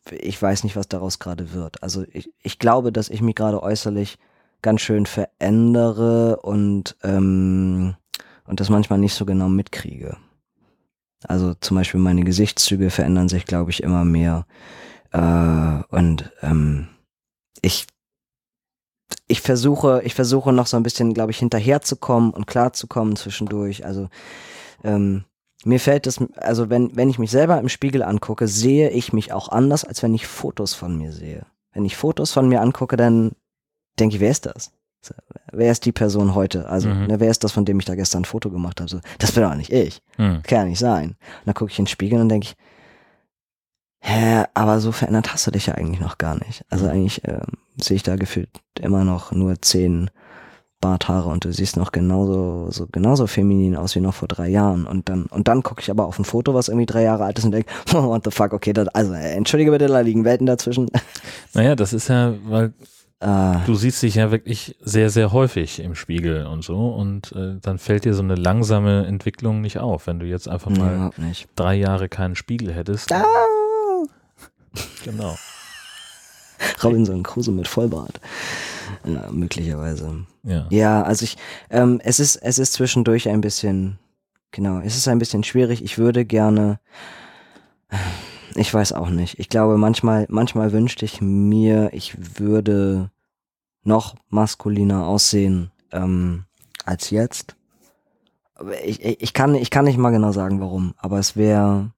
Speaker 1: ich weiß nicht, was daraus gerade wird. Also ich, ich glaube, dass ich mich gerade äußerlich ganz schön verändere und, ähm, und das manchmal nicht so genau mitkriege. Also zum Beispiel meine Gesichtszüge verändern sich, glaube ich, immer mehr. Äh, und ähm, ich ich versuche, ich versuche noch so ein bisschen, glaube ich, hinterherzukommen und klarzukommen zwischendurch. Also ähm, mir fällt es, also wenn, wenn ich mich selber im Spiegel angucke, sehe ich mich auch anders, als wenn ich Fotos von mir sehe. Wenn ich Fotos von mir angucke, dann denke ich, wer ist das? Wer ist die Person heute? Also,
Speaker 4: Mhm.
Speaker 1: ne, wer ist das, von dem ich da gestern ein Foto gemacht habe? So, das bin doch nicht ich.
Speaker 4: Hm.
Speaker 1: Kann ja nicht sein. Und dann gucke ich in den Spiegel und denke ich, hä, aber so verändert hast du dich ja eigentlich noch gar nicht. Also eigentlich ähm, sehe ich da gefühlt immer noch nur zehn Barthaare und du siehst noch genauso, so genauso feminin aus wie noch vor drei Jahren. Und dann, und dann gucke ich aber auf ein Foto, was irgendwie drei Jahre alt ist und denke, oh, [laughs] what the fuck, okay, das, also äh, entschuldige bitte, da liegen Welten dazwischen.
Speaker 4: Naja, das ist ja, weil
Speaker 1: äh,
Speaker 4: du siehst dich ja wirklich sehr, sehr häufig im Spiegel und so und äh, dann fällt dir so eine langsame Entwicklung nicht auf, wenn du jetzt einfach mal
Speaker 1: nicht.
Speaker 4: drei Jahre keinen Spiegel hättest.
Speaker 1: Ah, [laughs]
Speaker 4: Genau.
Speaker 1: Robinson Crusoe mit Vollbart. Ja, möglicherweise.
Speaker 4: Ja.
Speaker 1: Ja, also ich, ähm, es ist, es ist zwischendurch ein bisschen, genau, es ist ein bisschen schwierig. Ich würde gerne, ich weiß auch nicht. Ich glaube, manchmal, manchmal wünschte ich mir, ich würde noch maskuliner aussehen ähm, als jetzt. Ich, ich, ich kann, ich kann nicht mal genau sagen, warum. Aber es wäre,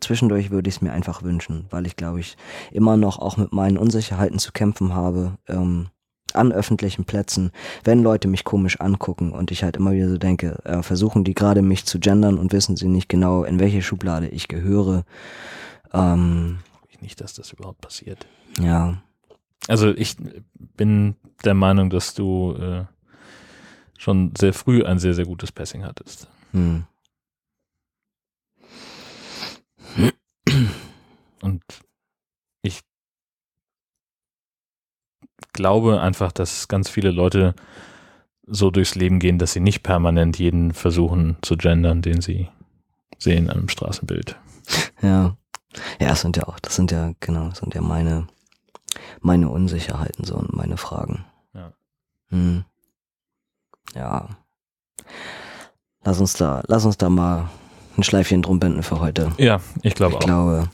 Speaker 1: zwischendurch würde ich es mir einfach wünschen, weil ich glaube ich immer noch auch mit meinen Unsicherheiten zu kämpfen habe. Ähm, an öffentlichen Plätzen, wenn Leute mich komisch angucken und ich halt immer wieder so denke, äh, versuchen die gerade mich zu gendern und wissen sie nicht genau, in welche Schublade ich gehöre. Ähm,
Speaker 4: Nicht, dass das überhaupt passiert.
Speaker 1: ja,
Speaker 4: Also ich bin der Meinung, dass du äh, schon sehr früh ein sehr, sehr gutes Passing hattest.
Speaker 1: hm.
Speaker 4: Und ich glaube einfach, dass ganz viele Leute so durchs Leben gehen, dass sie nicht permanent jeden versuchen zu gendern, den sie sehen an einem Straßenbild.
Speaker 1: Ja. Ja, das sind ja auch, das sind ja, genau, das sind ja meine, meine Unsicherheiten so und meine Fragen.
Speaker 4: Ja.
Speaker 1: Hm. Ja. Lass uns da, lass uns da mal ein Schleifchen drum binden für heute.
Speaker 4: Ja, ich glaube
Speaker 1: Ich
Speaker 4: auch.
Speaker 1: glaube.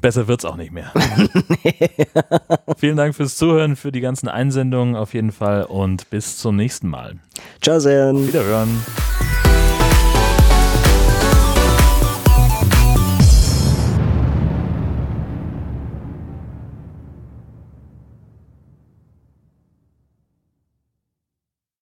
Speaker 4: Besser wird's auch nicht mehr. [laughs] Vielen Dank fürs Zuhören, für die ganzen Einsendungen auf jeden Fall und bis zum nächsten Mal.
Speaker 1: Ciao, Sen.
Speaker 4: Wiederhören.